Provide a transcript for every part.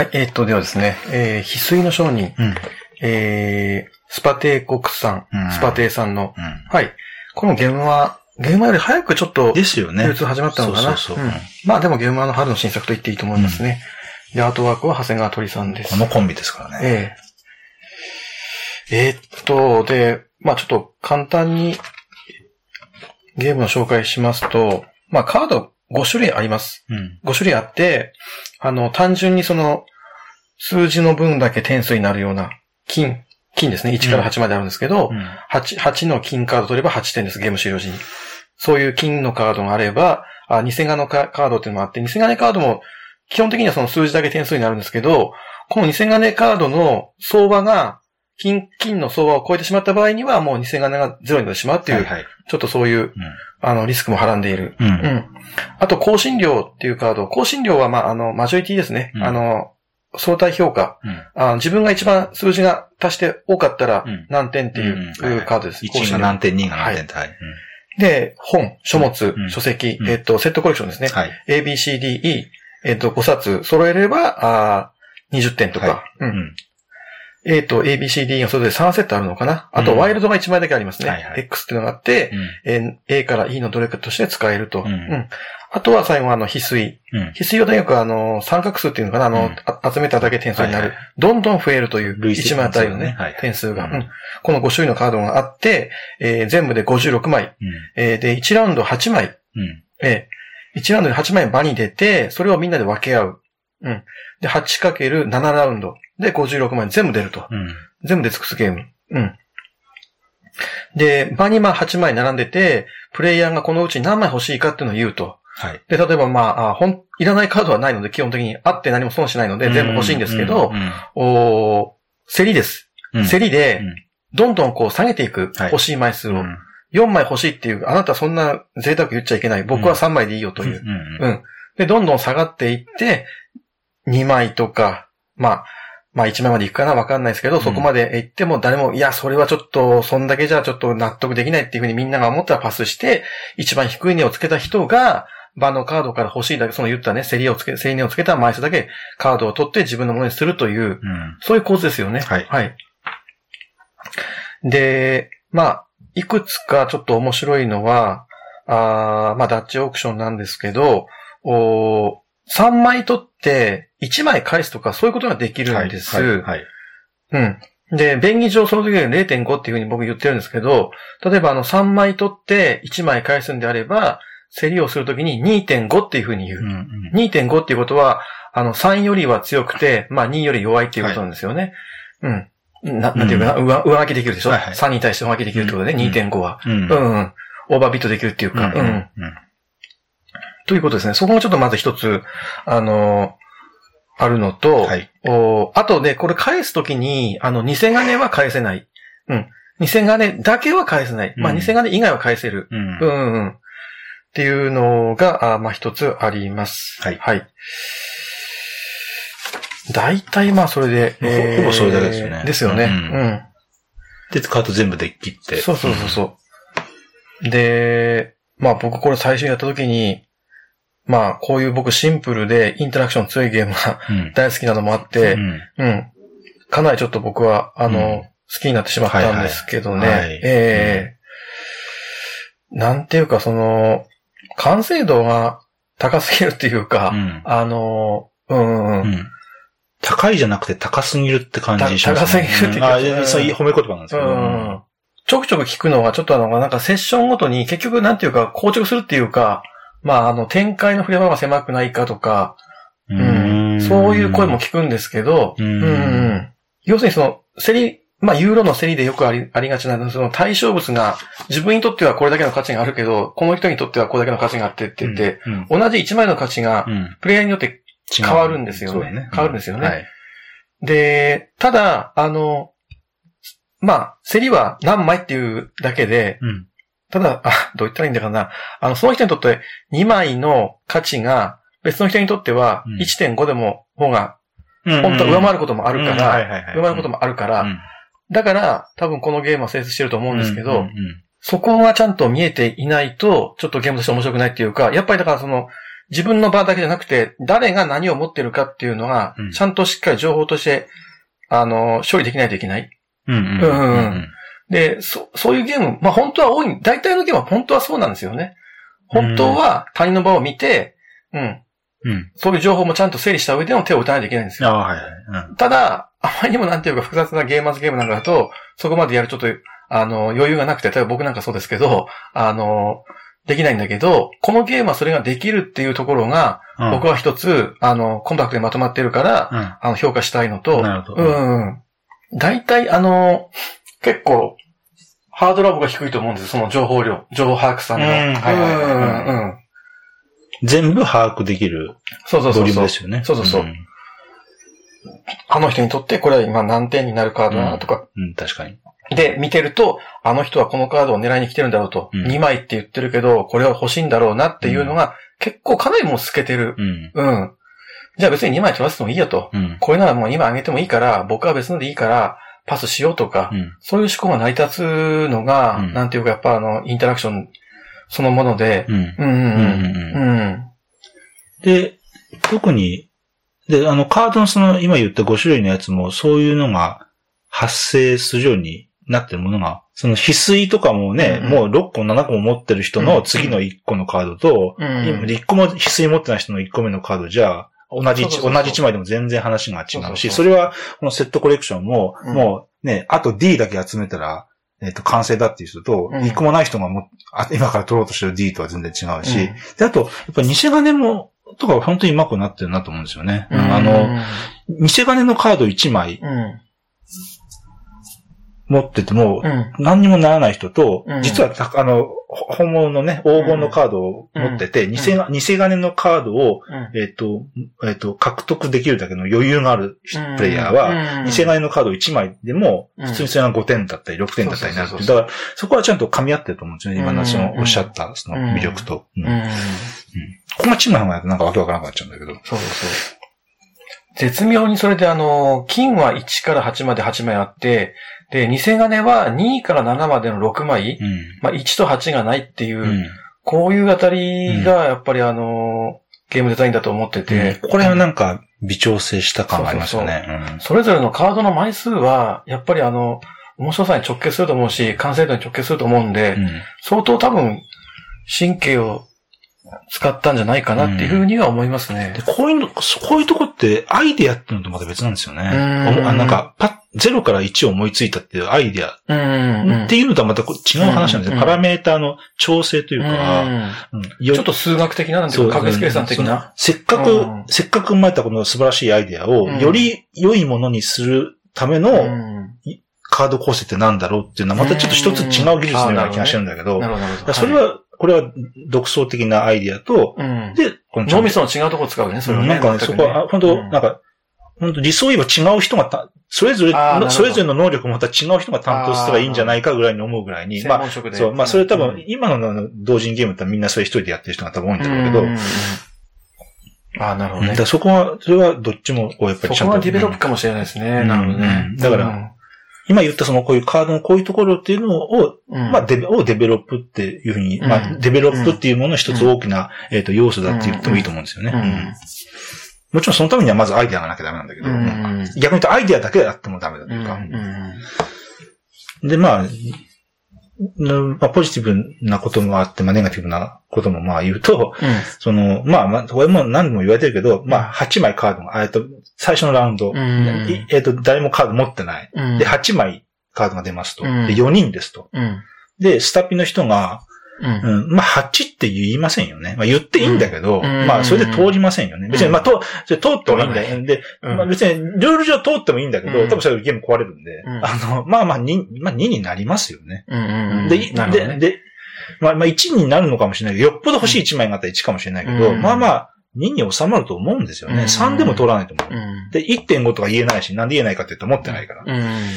はい、えーっと、ではですね、えー、翡翠の商人、うん。えー、スパテー国産、うんスパテーさんの、うん。はい。このゲームは、ゲームより早くちょっと、ですよね。流通始まったのかな？そうそうそう。んまあでもゲームはの春の新作と言っていいと思いますね。で、アートワークは長谷川鳥さんです。このコンビですからね。えええーっと、で、まあちょっと簡単にゲームの紹介しますと、まあカード5種類あります。うん。5種類あって、あの、単純にその、数字の分だけ点数になるような、金、金ですね。1から8まであるんですけど、うん。8、8の金カード取れば8点です、ゲーム終了時に。そういう金のカードがあれば、あ、偽金のカカードっていうのもあって、偽金カードも基本的にはその数字だけ点数になるんですけど、この偽金カードの相場が、金、金の相場を超えてしまった場合には、もう偽金がゼロになってしまうっていう。ちょっとそういう、あの、リスクもはらんでいる。うん。う。うんん。あと、更新料っていうカード。更新料は、まあ、あの、マジョリティですね。うんあの、相対評価。うん。あ自分が一番数字が足して多かったらうん何点っていうカードです。更1新料が何点、2が何点。はい。で、本、書物、うん書籍、うんえっと、セットコレクションですね。はい。A, B, C, D, E、えっと、5冊揃えれば、あー20点とか。はう。うんん。A と A, B, C, D がそれぞれ3セットあるのかな？あと、うんワイルドが1枚だけありますね。はいはい X っていうのがあって、うん。えー A から E のどれかとして使えると。うんあとは最後はあの、翡翠。うん。翡翠はとにかくあの、三角数っていうのかな、あの、集めただけ点数になる。はいはいどんどん増えるという、累積1枚あたりのね、はい点数が、この5種類のカードがあって、えー全部で56枚。うん。えーで、1ラウンド8枚。うん。えー1ラウンドで8枚場に出て、それをみんなで分け合う。うん。で、8×7 ラウンド。で、56枚全部出ると。うん。全部で尽くすゲーム。うん。で、場にまあ8枚並んでて、プレイヤーがこのうち何枚欲しいかっていうのを言うと。はい。で、例えばまあ、あほん、いらないカードはないので、基本的にあって何も損しないので、全部欲しいんですけどう、ん、おー競りです。うん。競りでうん、どんどんこう下げていく、はい欲しい枚数を。うん。4枚欲しいっていう、あなたそんな贅沢言っちゃいけない。僕は3枚でいいよという。うん。うん。で、どんどん下がっていって、2枚とか、まあ、まあ1枚までいくかなわかんないですけど、んそこまで行っても誰も、いや、それはちょっと、そんだけじゃちょっと納得できないっていうふうにみんなが思ったらパスして、一番低い値をつけた人が、場のカードから欲しいだけ、その言ったね、競りをつけ、競り値をつけた枚数だけカードを取って自分のものにするという、うん。そういう構図ですよね。はいはい。で、まあ、いくつかちょっと面白いのは、あーまあ、ダッチオークションなんですけど、お3枚取って1枚返すとかそういうことができるんです。はい。はい。うん。で、便宜上その時は0.5っていうふうに僕言ってるんですけど、例えばあの3枚取って1枚返すんであれば、競りをするときに2.5っていうふうに言う。うん。2.5っていうことは、あの、3よりは強くて、まあ2より弱いっていうことなんですよね。うん。な、なんていうかな、上、上書きできるでしょ、はいはい ?3 に対して上書きできるってことで、うん2.5は。うん。うん、うん。オーバービットできるっていうか、うん、うん。ということですね。そこもちょっとまず一つ、あのあるのと、はい。おあとで、これ返すときに、あの、偽金は返せない。うん。偽金だけは返せない。まあ、うん偽金以外は返せる。うんう。んうんうん。っていうのが、あまあ一つあります。はいはい。大体まあそれで、ほほぼそれだけですよねですよね。ううん。で、カード全部で切って。そうそうそうそう。で、まあ僕これ最初にやった時に、まあこういう僕シンプルでインタラクション強いゲームがうん。大好きなのもあってう、ん。うん。かなりちょっと僕は、あの、うん好きになってしまったんですけどね。はいはいはいええなんていうかその、完成度が高すぎるっていうか、うん。あの、うん、うん、うん。高いじゃなくて高すぎるって感じしますね。た高すぎるってうんあ、そういう褒め言葉なんですけど。うんちょくちょく聞くのが、ちょっとあの、なんかセッションごとに結局なんていうか、硬直するっていうか、まあ、あの、展開の振れ幅が狭くないかとか、ううん。そういう声も聞くんですけど、うん。うんうん。要するにその、競り、まあ、ユーロの競りでよくありありがちなのは、その対象物が自分にとってはこれだけの価値があるけど、この人にとってはこれだけの価値があってって言って、うん、同じ1枚の価値がうん。プレイヤーによって変わるんですよね。ね。変わるんですよね。はい。で、ただ、あの、まあ、競りは何枚っていうだけで、うん。ただ、あ、どう言ったらいいんだかな。あの、その人にとって2枚の価値が、別の人にとってはうん。1.5でも方が、うん本当は上回ることもあるから、上回ることもあるから、うん。だから、多分このゲームは成立してると思うんですけど、そこがちゃんと見えていないと、ちょっとゲームとして面白くないっていうか、やっぱりだからその、自分の場だけじゃなくて、誰が何を持ってるかっていうのがうん、ちゃんとしっかり情報として、あの、処理できないといけない。うん。うんうんうんで、そ、そういうゲーム、まあ本当は多い、大体のゲームは本当はそうなんですよね。本当は他人の場を見て、うん、うん。そういう情報もちゃんと整理した上での手を打たないといけないんですよ。ああ、はいはい。うんただ、あまりにもなんていうか複雑なゲーマーズゲームなんかだと、そこまでやるちょっと、あの、余裕がなくて、例えば僕なんかそうですけど、あの、できないんだけど、このゲームはそれができるっていうところが、うん僕は一つ、あの、コンパクトにまとまってるから、うんあの、評価したいのと、なるほどうんうん。大体、あの、結構、ハードルは僕は低いと思うんですよ。その情報量、情報把握さんの。うんはいはいはいうんうんうん。全部把握できるそうそうそうそうボリュームで。すよね。そうそうそうんあの人にとってこれは今何点になるカードだなとか。うん、確かに。で、見てると、あの人はこのカードを狙いに来てるんだろうと。うん2枚って言ってるけど、これは欲しいんだろうなっていうのが、結構かなりもう透けてる。うん。うん。じゃあ別に2枚取らせてもいいよと。うん。これならもう今あげてもいいから、僕は別のでいいから、パスしようとか、うん。そういう思考が成り立つのが、うんなんていうかやっぱあの、インタラクションそのもので、うん。うんうんうんうん。うん。で、特に、で、あの、カードのその、今言った5種類のやつも、そういうのが発生するようになってるものが、その、翡翠とかもね、うんうんもう6個、7個も持ってる人の次の1個のカードと、うん今1個も翡翠持ってない人の1個目のカードじゃ、同じ同じ1枚でも全然話が違うし、それは、このセットコレクションも、うん。もうね、あと D だけ集めたら、えっ、と、完成だっていう人と、うん。1個もない人がもあ今から取ろうとしてる D とは全然違うし、うん。で、あと、やっぱ偽金も、とか本当にうまくなってるなと思うんですよね。うん。あの、偽金のカード1枚うん。持っててもう、ん。何にもならない人と、うん実はた、あの、ほ本物のね、黄金のカードを持ってて、ん偽金のカードを、うん。えっ、と、えっ、と、獲得できるだけの余裕があるプレイヤーは、うん偽金のカード1枚でも、うん普通にそれが5点だったり6点だったりになるだから、そこはちゃんと噛み合ってると思うんですよね。今のそのうんおっしゃったその魅力と。うんうん。ここがチームの方がなんかわけわからなくなっちゃうんだけど。そうそう。絶妙にそれであの、金は1から8まで8枚あって、で、偽金は2から7までの6枚、うん。まあ1と8がないっていう、うん。こういうあたりがやっぱりあの、ゲームデザインだと思ってて、これはなんか微調整した感がありますよね。それぞれのカードの枚数は、やっぱりあの、面白さに直結すると思うし、完成度に直結すると思うんで、うん相当多分、神経を使ったんじゃないかなっていうふうには思いますねで。こういうの、こういうとこってアイデアっていうのとまた別なんですよね。あなんか、パッ、ゼロから1を思いついたっていうアイデアうんうんっていうのとはまた違う話なんですよ。うんパラメーターの調整というか、ちょっと数学的な、なんていうか、確率計算的な。せっかく、うん。せっかく生まれたこの素晴らしいアイデアを、うん。より良いものにするためうのん。カード構成ってなんだろうっていうのはまたちょっと一つ違う技術のような気がしてるんだけど。それは、これは独創的なアイデアと、うん、で、この脳みその違うとこ使うね、それはね。なんかね、そこは、あ本当、なんか、本当理想を言えば違う人がた、それぞれそれぞれの能力をまた違う人が担当したらいいんじゃないかぐらいに思うぐらいに、まあ。そう、まあ、それ多うん。分、今の同人ゲームってみんなそれ一人でやってる人が多分多いんだろうけど、うんうんうん。ああ、なるほどね。だそこは、それはどっちも、こうやっぱりちゃんと。そこはディベロップかもしれないですね。うん。なるほどね。うん。だから今言ったそのこういうカードのこういうところっていうのを、うん、まあデベ、をデベロップっていうふうに、うん。まあデベロップっていうものの一つ大きな、えっと、要素だって言ってもいいと思うんですよね。うんうんもちろんそのためにはまずアイデアがなきゃダメなんだけど、うん。逆に言うとアイデアだけであってもダメだとうんいうか。うん。で、まあ、ポジティブなこともあって、まあ、ネガティブなこともまあ言うと、その、まあ、まあ、これも何度も言われてるけど、まあ、8枚カードが、えっと、最初のラウンド、うん。いえっと、誰もカード持ってない。うん。で、8枚カードが出ますと。うん。で、4人ですと。うん。で、スタピの人が、うん。うん、まあ、8って言いませんよね。まあ、言っていいんだけど、うん。まあ、それで通りませんよね。別に、まあ、と、それ通ってもいいんだよ。で、うん。まあ、別に、ルール上通ってもいいんだけど、うん。多分それゲーム壊れるんで、うん。あの、まあまあ、2、まあ、2になりますよね。うんで、で、で、まあ、まあ、1になるのかもしれないけど、よっぽど欲しい1枚があったら1かもしれないけど、うん。まあまあ、2に収まると思うんですよね。うん。3でも通らないと思う。うん。で、1.5とか言えないし、なんで言えないかって言うと持ってないから。うん。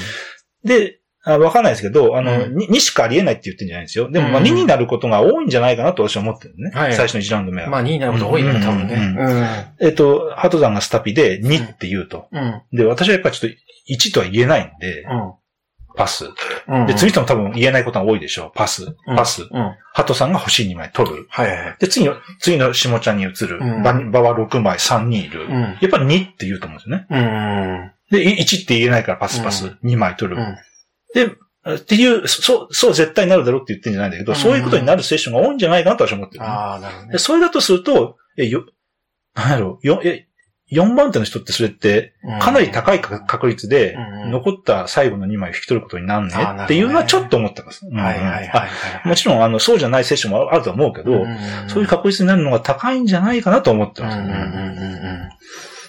で、あわかんないですけど、あの、うん 2, しかありえないって言ってんじゃないんですよ。でも、まあ、うん2になることが多いんじゃないかなと私は思ってるね。はい最初の1ラウンド目は。まあ2になること多いね、多分ね。えっと、ハトさんがスタピで2って言うと。うん。うん。で、私はやっぱちょっと1とは言えないんで、うん。パス。うんで、次の人も多分言えないことが多いでしょう。パス、パス。ハトさんが欲しい2枚取る。はい。で、次の、次の下ちゃんに移る。うん場場は6枚、3人いる。うん。やっぱり2って言うと思うんですよね。うん。で、い1って言えないからパスパス、う2枚取る。うん。で、っていう、そう、そう絶対になるだろうって言ってんじゃないんだけど、うんそういうことになるセッションが多いんじゃないかなと私は思ってる、ね。ああ、なるほどねで。それだとすると、え、よ、なんだろう、よ、え、4番手の人ってそれって、かなり高い確確率でうんうん、残った最後の2枚を引き取ることになるねっていうのはちょっと思ってます。うんはいはいはいあはい。もちろん、あの、そうじゃないセッションもあるとは思うけど、そういう確率になるのが高いんじゃないかなと思ってます。うんうんうんうん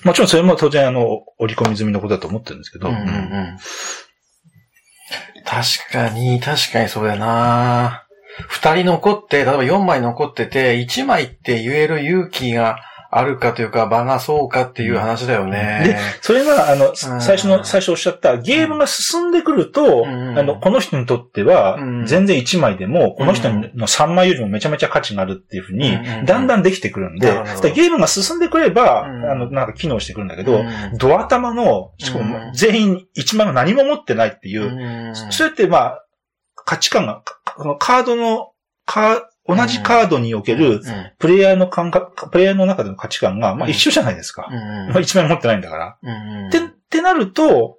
もちろんそれも当然、あの、折り込み済みのことだと思ってるんですけど、うん。うんうんうん確かに、確かにそうだな。二人残って、例えば四枚残ってて、一枚って言える勇気があるかというか、場がそうかっていう話だよね。それが、あの、ん。最初の、最初おっしゃった、ゲームが進んでくると、うん。あの、この人にとってはうん、全然1枚でも、この人の3枚よりもめちゃめちゃ価値があるっていうふうにうん、だんだんできてくるんで、なるほど。そしたらゲームが進んでくれば、うん。あの、なんか機能してくるんだけど、うん。ドア玉の、しかもうん。全員1枚も何も持ってないっていう、うん。それってまあ、価値観が、カードの、カー同じカードにおける、プレイヤーの感覚、プレイヤーの中での価値観が、まあうん。一緒じゃないですか。うんまあ一枚持ってないんだから。うんって、ってなると、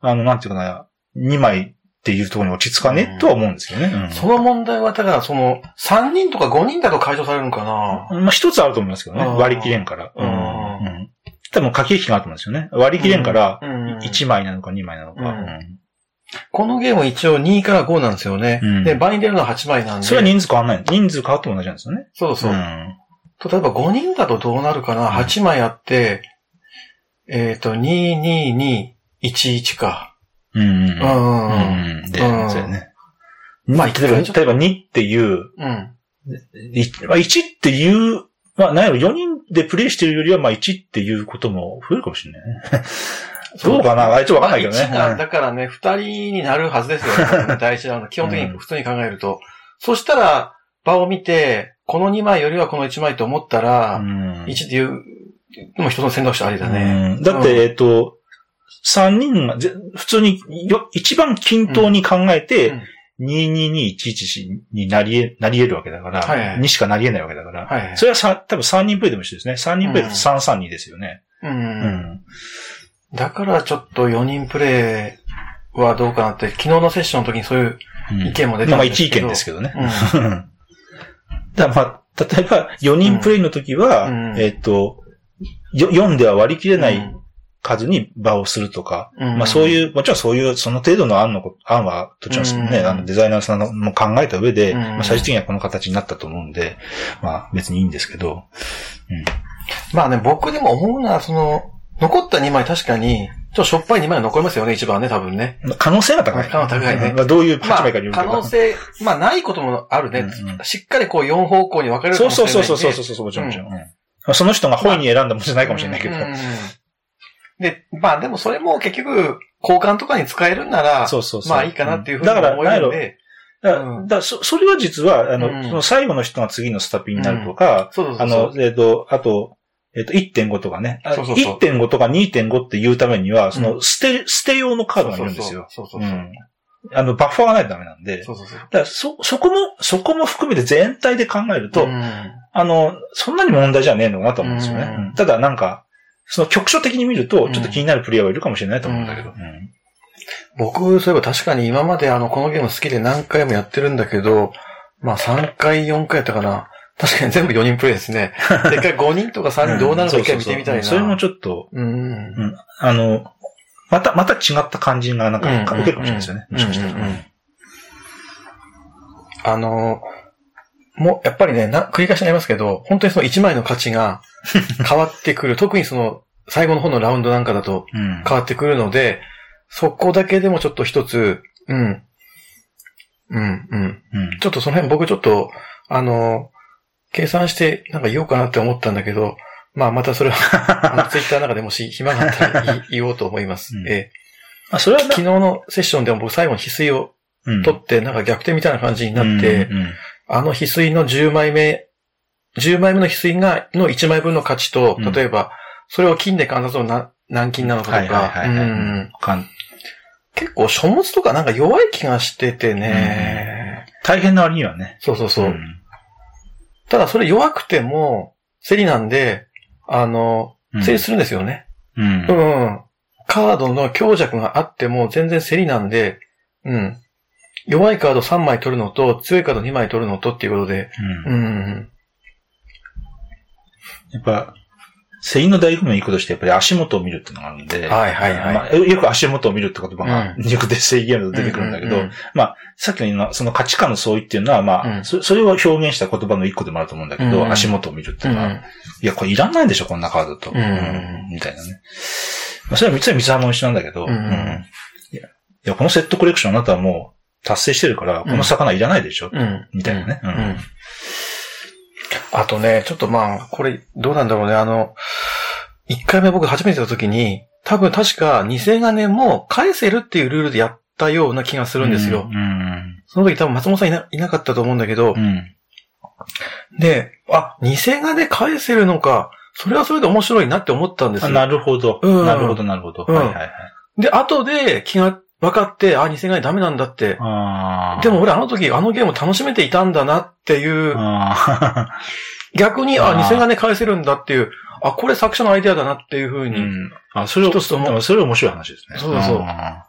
あの、なんていうかな、2枚っていうところに落ち着かね、とは思うんですよね。うん。その問題は、だから、その、3人とか5人だと解消されるのかな。まあ一つあると思いますけどね。うん。割り切れんから。うん。うん。多分駆け引きがあると思うんですよね。割り切れんから、うん。1枚なのか2枚なのか。うん。うんこのゲーム一応2から5なんですよね。うんで、場に出るのは8枚なんで。それは人数変わんない。人数変わっても同じなんですよね。そうそう。ん例えば5人だとどうなるかな、うん ?8 枚あって、えっ、と、2、2、2、1、1か。うんうんう。ん。で、うんそうやね。まあ、例えば、例えば2っていう、うん。いまあ、1っていう、まあ、なんやろ、4人でプレイしてるよりは、まあ、1っていうことも増えるかもしれないね。どうかなあいつわかんないけどね。まあ1がだからね、2人になるはずですよね。第一ラウンド。基本的に普通に考えると。そしたら、場を見て、この2枚よりはこの1枚と思ったら、うん1っていうのも一つの選択肢ありだね。うんだって、うんえっと、3人がぜ普通によ一番均等に考えて、うん22211になりえ、なり得るわけだから、はいはいにしかなり得ないわけだから、はいはいそれはさ多分3人プレイでも一緒ですね。3人プレイだと332ですよね。う。うんん。だからちょっと4人プレイはどうかなって、昨日のセッションの時にそういううん。意見も出まあまあ一意たんですけど。見ですけどね。うん。だまあ、例えば4人プレイの時は、うん。えっと、よ4では割り切れないうん数に場をするとか、うん。まあそういう、もちろんそういう、その程度の案のこ、案は、どちらもね、うん。あのデザイナーさんのも考えた上で、うん。まあ最終的にはこの形になったと思うんで、まあ別にいいんですけど、まあね、僕でも思うのは、その、残った2枚確かに、ちょっとしょっぱい2枚残りますよね、一番ね、多分ね。まあ可能性が高い。可能性高いねまあどういう8まあ、枚かによるけど。可能性、まあないこともあるね。うんうんしっかりこう4方向に分かれるかそうもしれないんで。そうそうそうそうそう、もちろんもちろん。うんまあその人が本意に選んだものじゃないかもしれないけど。うんうんうんで、まあでもそれも結局、交換とかに使えるんなら、そうそうそう。まあいいかなっていうふうに思えるんで、だからうんだそ、それは実は、あの、うんその最後の人が次のスタピンになるとか、あの、えっ、と、あと、えっ、と、1.5とかね。あそうそうそう1.5とか2.5っていうためには、そうの、ん捨て、捨て用のカードがいるんですよ。そうそうそうそう。うんあの、バッファーがないとダメなんで。そうそうそう。だから、そ、そこも、そこも含めて全体で考えると、うんあの、そんなに問題じゃねえのかなと思うんですよね。うんうんただ、なんか、その局所的に見ると、ちょっと気になるプレイヤーはいるかもしれないと思うんだけど。ううん僕、そういえば確かに今まであの、このゲーム好きで何回もやってるんだけど、まあ3回、4回やったかな。確かに全部4人プレイですね。で、一回5人とか3人どうなるか一回見てみたいな。それもちょっと、うん。あの、また、また違った感じがなんか、うん受けるかもしれないですよね。もしかしたら。うんうんうんあの、もう、やっぱりね、な、繰り返しになりますけど、本当にその1枚の価値が 変わってくる。特にその、最後の方のラウンドなんかだとうん変わってくるので、そこだけでもちょっと一つ、うん。うん、うん。うんちょっとその辺僕ちょっと、あの、計算してなんか言おうかなって思ったんだけど、まあまたそれは、あの ツイッターの中でもし暇があったら言おうと思います。うん。えあ、それは昨日のセッションでも僕最後に翡翠をうん取って、なんか逆転みたいな感じになって、うん。うんあの翡翠の10枚目、10枚目の翡翠が、の1枚分の価値と、うん。例えば、それを金で換算する何金なのかとか、はいはいはいはいうん。かん。結構書物とかなんか弱い気がしててね。大変な割にはね。そうそうそう。んただそれ弱くても、競りなんで、あの、うん競りするんですよね。うんう。ん。カードの強弱があっても全然競りなんで、うん。弱いカード3枚取るのと、強いカード2枚取るのとっていうことで、うんうん。やっぱ、セインの醍醐味のいいこととして、やっぱり足元を見るっていうのがあるんで、はいはいはい。まあよく足元を見るって言葉が、うん。よくデッセイゲームで出てくるんだけど、ううまあ、さっきのその価値観の相違っていうのは、まあ、うん。そそれを表現した言葉の一個でもあると思うんだけど、うん。足元を見るってういうのは、ん。いや、これいらないでしょ、こんなカードと。うん。みたいなね。まあ、それは三つは三つ葉も一緒なんだけど、うん。いや、このセットコレクションあなたはもう達成してるから、この魚いらないでしょ、うん。みたいなね。ううんん。あとね、ちょっとまあ、これ、どうなんだろうね。あの、1回目僕初めてやった時に、多分確か偽金も返せるっていうルールでやったような気がするんですよ。うん。その時多分松本さんいないなかったと思うんだけどう、ん。で、あ、偽金返せるのか、それはそれで面白いなって思ったんですあよ。なるほど。うんなるほど、なるほど。うんはいはいはい。で、後で気が分かって、あ、偽金ダメなんだって。でも、俺あの時あのゲーム楽しめていたんだなっていう、あ 逆に、あ、あー偽金返せるんだっていう、あ、これ作者のアイデアだなっていうふうに、ん。あ、それを、一つともそれは面白い話ですね。そうそうあ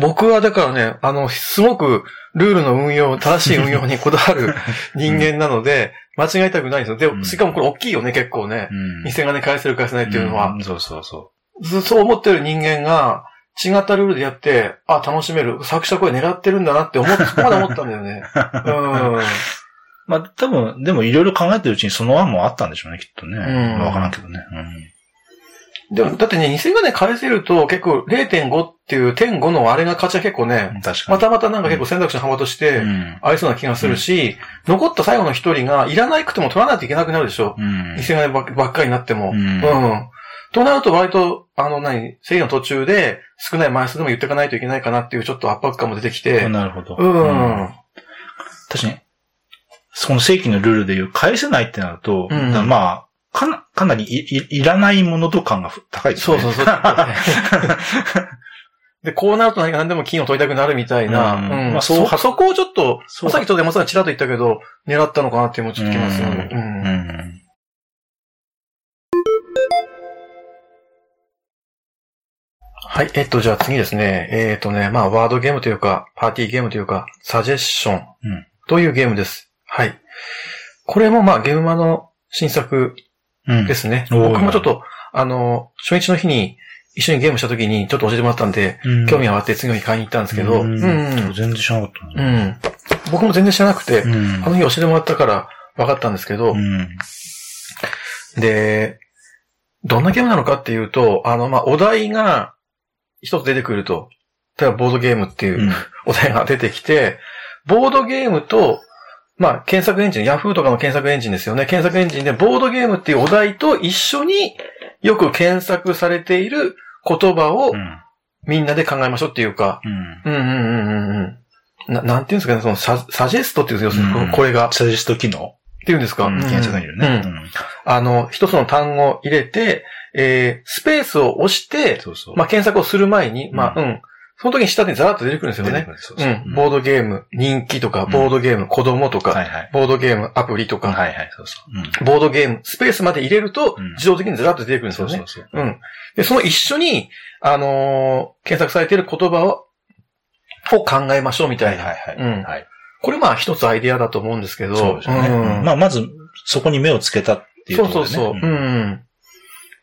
僕はだからね、あの、すごくルールの運用、正しい運用にこだわる 人間なので、間違えたくないんですよ。で、うんしかもこれ大きいよね、結構ねー。うん。偽金返せる返せないっていうのはん。そうそうそずそう思ってる人間が、違ったルールでやって、あ、楽しめる。作者これ狙ってるんだなって思っ、そ こまで思ったんだよね。うん。う。まあ、多分、でもいろいろ考えてるうちにその案もあったんでしょうね、きっとね。うんわからんけどね。でも、だってね、偽金返せると結構0.5っていう点5のあれが勝ちは結構ねう、ん。確かに。またまたなんか結構選択肢の幅としてうん。合いそうな気がするし、残った最後の一人がいらないくても取らないといけなくなるでしょ。うん。偽金ばっばっかりになっても。ううんん。となると割と、あの何、制の途中で少ない枚数でも言っていかないといけないかなっていうちょっと圧迫感も出てきて。なるほど。うん。確かに、その正規のルールでいう返せないってなると、うんまあ、かな、かなりいいいらないものと感が高いですね。そうそうそう。で、こうなると何か何でも金を取りたくなるみたいな。うんうん。まあそうそ、そこをちょっと、さっきちょっと山さんちらっと言ったけど、狙ったのかなっていうのもちょっときますよね。う。うんはい。えっと、じゃあ次ですね。えっとね、まあ、ワードゲームというか、パーティーゲームというか、サジェッションうんというゲームです。はい。これもまあ、ゲームマの新作うん。ですね。おー僕もちょっと、あの、初日の日に一緒にゲームした時にちょっと教えてもらったんで、うん興味があって次の日買いに行ったんですけど、ううんん。全然知らなかったうね。ん。僕も全然知らなくて、うんあの日教えてもらったから分かったんですけど、うん。で、どんなゲームなのかっていうと、あの、まあ、お題が一つ出てくると、例えばボードゲームっていう、うんお題が出てきて、ボードゲームと、まあ、検索エンジン、ヤフーとかの検索エンジンですよね。検索エンジンでボードゲームっていうお題と一緒によく検索されている言葉をうん。みんなで考えましょうっていうか、うん。うんうんうんうんうん。ななんていうんですかね、そのササジェストっていうんですよ、うんこれが。っサジェスト機能ていうんですか。うん検索にいるね。うんあの、一つの単語を入れて、えー、スペースを押して、そうそう。まあ、検索をする前に、うんまあ、うん。その時に下にザーッと出てくるんですよねそうそううん。ボードゲーム、人気とか、うんボードゲーム、子供とか、はいはい。ボードゲーム、アプリとか、はいはい、そうそう。ボードゲーム、スペースまで入れるとうん、自動的にずらっと出てくるんですよね。そうそうそう。うん。で、その一緒に、あのー検索されている言葉を、を考えましょうみたいな。はいはいうんはい。これまあ一つアイデアだと思うんですけど。そうですよね。うんまあ、まず、そこに目をつけたっていうそところでね。うそうそう。うん。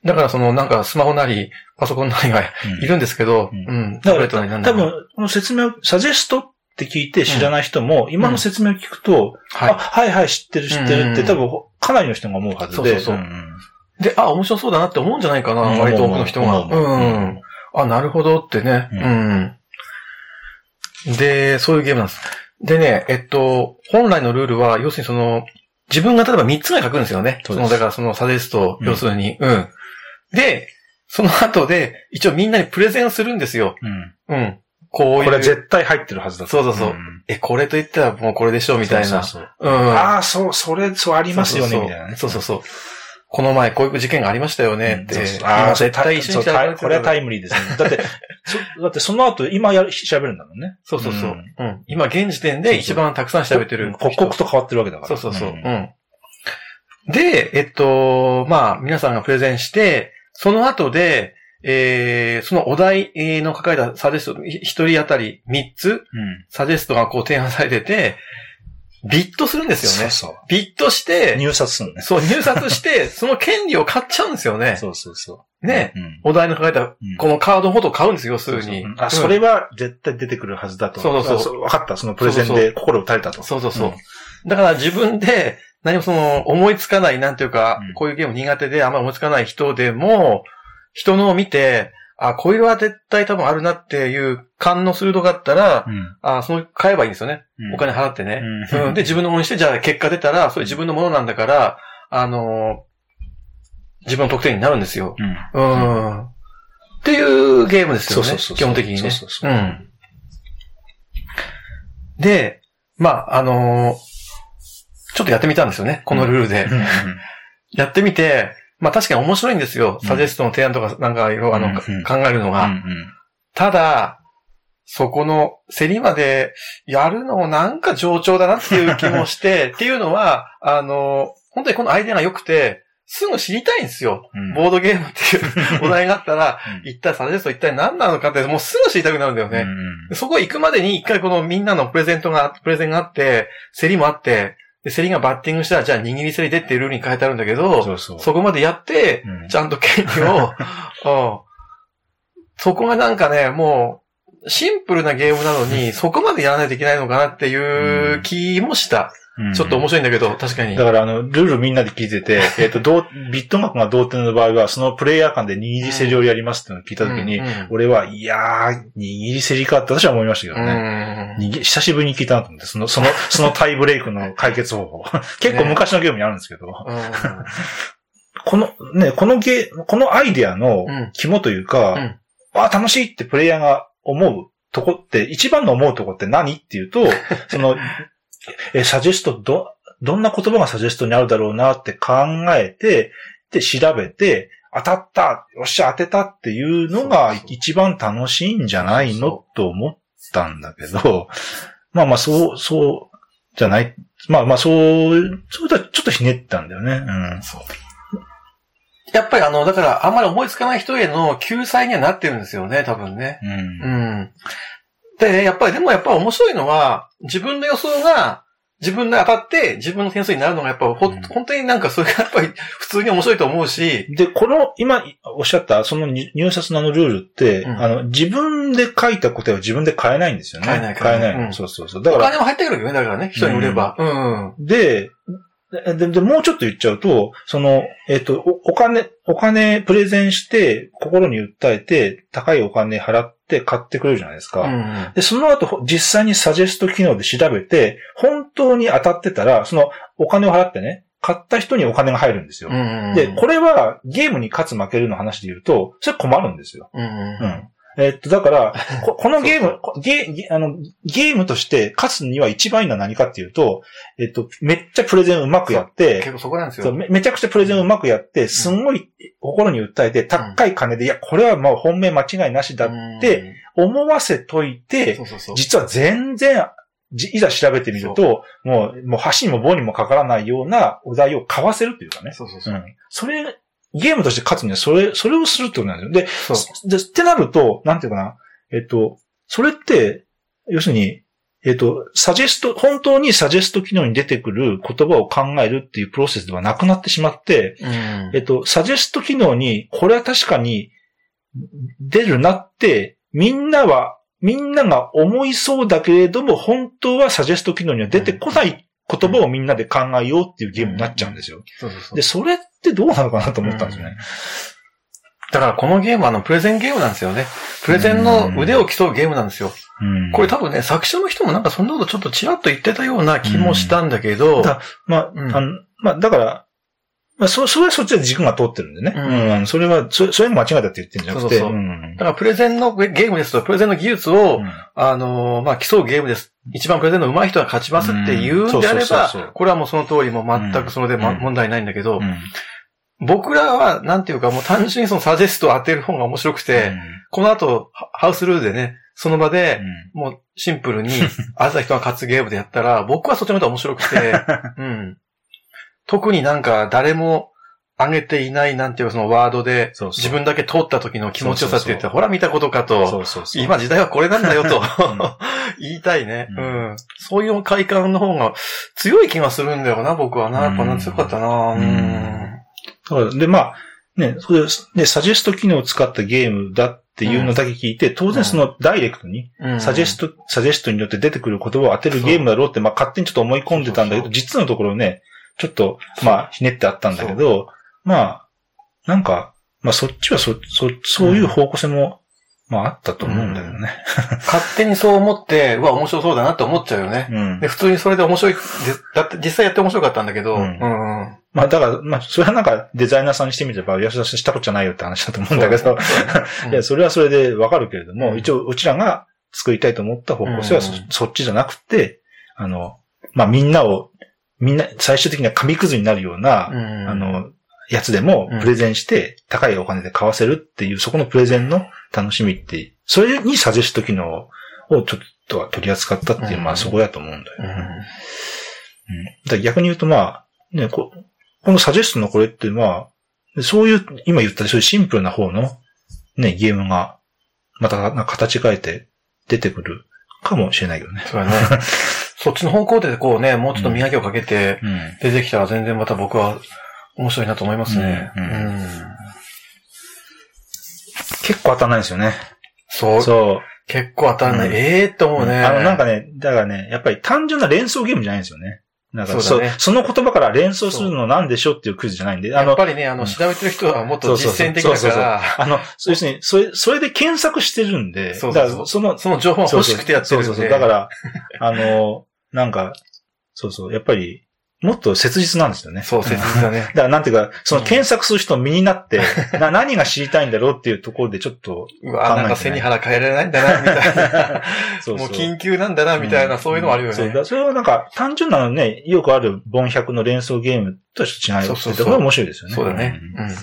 だからそのなんかスマホなり、パソコンなりがいるんですけど、ううんん。だから多分、この説明を、サジェストって聞いて知らない人も、今の説明を聞くと、あ、ははいはい、知ってる知ってるって、うん多分、かなりの人が思うはずで。そうそうそうんい。で、あ、面白そうだなって思うんじゃないかな、うん割と多くの人が。思うん。あ、なるほどってね。ううん。で、そういうゲームなんです。でね、えっと、本来のルールは、要するにその、自分が例えば3つぐらい書くんですよね。その、だからそのサジェスト、うん要するに。うん。で、その後で、一応みんなにプレゼンをするんですよ。うん。うん。こういう。これは絶対入ってるはずだとそうそうそうんえ、これと言ったらもうこれでしょ、みたいな。そうそうそううん。ああ、そう、それ、そうありますよね、そうそうみたいなね。そうそうそう。この前こういう事件がありましたよねって、そうそう今絶対一緒にそう調べてこれはタイムリーですね。だって、そだってその後、今やる、調べるんだもんね。そうそうそう。ううんん。今現時点で一番たくさん調べてる人。刻々と変わってるわけだから。そうそうそう。んうん。で、えっと、まあ、皆さんがプレゼンして、その後で、えー、そのお題の書かれたサジェスト、一人当たり3つ、うん。サジェストがこう提案されてて、ビットするんですよね。そうそう。ビットして、入札するのね。そう、入札して、その権利を買っちゃうんですよね。そうそうそう。ね。うん。お題の書かれた、うんこのカードのことを買うんですよ、要するに。あ、それは絶対出てくるはずだと。そうそうそうあ分かった。そのプレゼンで心打たれたと。そうそうそう。だから自分で何もその思いつかない、なんていうか、うんこういうゲーム苦手であんまり思いつかない人でも、人のを見て、あ、こういうのは絶対多分あるなっていう感の鋭かったら、うん。あ、その買えばいいんですよね。うんお金払ってね。うんうんで、自分のものにして、じゃあ結果出たら、それ自分のものなんだから、あのー自分の得点になるんですよ。うん。うん。っていうゲームですよね。そうそうそう基本的にね。そうそうそううん。で、まあ、あのーちょっとやってみたんですよね。このルールで。うんやってみて、まあ確かに面白いんですよ。うんサジェストの提案とかなんかいろいろあの、うんうん考えるのが。うんただ、そこの競りまでやるのもなんか上調だなっていう気もして、っていうのは、あの、本当にこのアイデアが良くて、すぐ知りたいんですよ。うんボードゲームっていう お題があったら、うん一体サジェスト一体何なのかって、もうすぐ知りたくなるんだよね。うんそこ行くまでに一回このみんなのプレゼントが、プレゼンがあって、競りもあって、で競りがバッティングしたら、じゃあ握り競りでっていうルールに書いてあるんだけど、そうそう。そこまでやって、うんちゃんと権利を、うんそこがなんかね、もう、シンプルなゲームなのに、そこまでやらないといけないのかなっていう気もした。うん。ちょっと面白いんだけど、確かに。だから、あの、ルールみんなで聞いてて、えっと、どう、ビット額が同点の場合は、そのプレイヤー間で握り競りをやりますってのを聞いたときに、うんうん俺は、いやー、握り競りかって私は思いましたけどね。久しぶりに聞いたなと思って、その、その、そのタイブレイクの解決方法。結構 昔のゲームにあるんですけど、この、ね、このゲー、このアイデアのうん。肝というか、うん。あ、楽しいってプレイヤーが思うとこって、一番の思うとこって何っていうと、その、え、サジェスト、ど、どんな言葉がサジェストにあるだろうなって考えて、で、調べて、当たったよっしゃ当てたっていうのが一番楽しいんじゃないのと思ったんだけど、まあまあ、そう、そう、じゃない。まあまあ、そう、そうだ、ちょっとひねったんだよね。うん。そう。やっぱりあの、だから、あんまり思いつかない人への救済にはなってるんですよね、多分ね。うんうん。でね、やっぱり、でもやっぱ面白いのは、自分の予想が、自分で当たって、自分の点数になるのがやっぱ、ほ、うん本当になんかそれがやっぱり普通に面白いと思うし、で、この、今おっしゃった、その入入札のあのルールって、うんあの、自分で書いた答えを自分で変えないんですよね。変えない変えない。うんそうそうそう。だおから、金も入ってくるよね、だからね、人に売れば。うん。うん。で、で、で、でもうちょっと言っちゃうと、その、えっ、とお、お金、お金プレゼンして、心に訴えて、高いお金払って買ってくれるじゃないですか。うん。で、その後、ほ実際にサジェスト機能で調べて、本当に当たってたら、そのお金を払ってね、買った人にお金が入るんですよ。うん。で、これはゲームに勝つ負けるの話で言うと、それ困るんですよ。うん。ううん。ん。えっと、だから、ここのゲーム、こゲゲあの、ゲームとして勝つには一番いいのは何かっていうと、えっと、めっちゃプレゼンうまくやって結、構そこなんですよ。めめちゃくちゃプレゼンうまくやって、すんごい心に訴えて、高い金で、いや、これはもう本命間違いなしだって思わせというん、て。実は全然、じいざ調べてみると、もう、もう橋にも棒にもかからないようなお題を買わせるというかね。そうそうそうう。ん。それ、ゲームとして勝つには、それ、それをするってことなんですよ。で。で、ってなると、なんていうかな。えっと、それって、要するに、えっと、サジェスト、本当にサジェスト機能に出てくる言葉を考えるっていうプロセスではなくなってしまって、うんえっと、サジェスト機能に、これは確かに出るなって、みんなは、みんなが思いそうだけれども、本当はサジェスト機能には出てこない言葉をみんなで考えようっていうゲームになっちゃうんですよ。で、それってどうなのかなと思ったんですよね。だからこのゲームはあの、プレゼンゲームなんですよね。プレゼンの腕を競うゲームなんですよ。うんこれ多分ね、作者の人もなんかそんなことちょっとちらっと言ってたような気もしたんだけど、だまあ、うんあの、まあ、だから、まあ、そ、それはそっちで軸が通ってるんでね。うん。うん。それは、そそれが間違いだって言ってるんじゃなくて。そうそうそん。だからプレゼンのゲームですと、プレゼンの技術を、うん。あのーまあ、競うゲームです。一番プレゼンの上手い人が勝ちますって言うん。であれば、これはもうその通りも全くそれで問題ないんだけど、うん。僕らは、なんていうか、もう単純にそのサジェストを当てる方が面白くて、この後、ハハウスルールでね、その場で、もうシンプルに、あざ人が勝つゲームでやったら、僕はそっちの方が面白くて、うん。特になんか誰も上げていないなんていうそのワードで、自分だけ通った時の気持ちよさって言って、ほら見たことかそと。今時代はこれなんだよと。ん。言いたいね、ううん。ん。そういう快感の方が強い気がするんだよな、僕はな。やっぱな、強かったな。ううん。で、まあ、ね、それで、サジェスト機能を使ったゲームだっていうのだけ聞いて、当然そのダイレクトに、うん。サジェスト、サジェストによって出てくる言葉を当てるゲームだろうって、まあ勝手にちょっと思い込んでたんだけど、実のところね、ちょっと、まあ、ひねってあったんだけど、まあ、なんか、まあそっちはそ、そ、そういう方向性も、まああったと思うんだけどね。勝手にそう思って、うわ、面白そうだなって思っちゃうよね。うん。で、。普通にそれで面白い、でだって実際やって面白かったんだけど、ううんん。うん。まあだから、まあそれはなんかデザイナーさんにしてみれば、安田さんしたことじゃないよって話だと思うんだけど、いや、それはそれでわかるけれども、うん。一応、うちらが作りたいと思った方向性はそっちじゃなくて、あの、まあ、みんなを、みんな、最終的には紙くずになるような、うんあの、やつでもうんプレゼンして、高いお金で買わせるっていう、そこのプレゼンの楽しみってそれにサジェスト機能をちょっとは取り扱ったっていう、うんまあそこだと思うんだよ。うんうん。逆に言うとまあ、ね、ここのサジェストのこれってまあ、そういう、今言ったそういうシンプルな方のね、ゲームが、また形変えて出てくるかもしれないけどね。そうだね。そっちの方向でこうね、もうちょっと磨きをかけてうん。出てきたら全然また僕は面白いなと思いますね。うんうんうん結構当たんないですよね。そう。そう。結構当たらない。うんええって思うね。あの、なんかね、だからね、やっぱり単純な連想ゲームじゃないんですよね。なんかそねその言葉から連想するのなんでしょうっていうクイズじゃないんで、あの、やっぱりね、あの、うん調べてる人はもっとそうそうそう実践的だそうそうそうから、あの、要するに、それ、それで検索してるんで、そうそうそうだからその、その情報が欲しくてやってるんで。そうそうそう。だから、あの、なんか、そうそう、やっぱり、もっと切実なんですよね。そう、切実だね。だからなんていうか、その検索する人身になって、な何が知りたいんだろうっていうところでちょっと、うわ、なんか背に腹変えられないんだな、みたいな。そうそうもう緊急なんだな、みたいな、そういうのもあるよそう、だそれはなんか、単純なね、よくある凡百の連想ゲームと違いってそうそうそうところが面白いですよね。そうだね。うん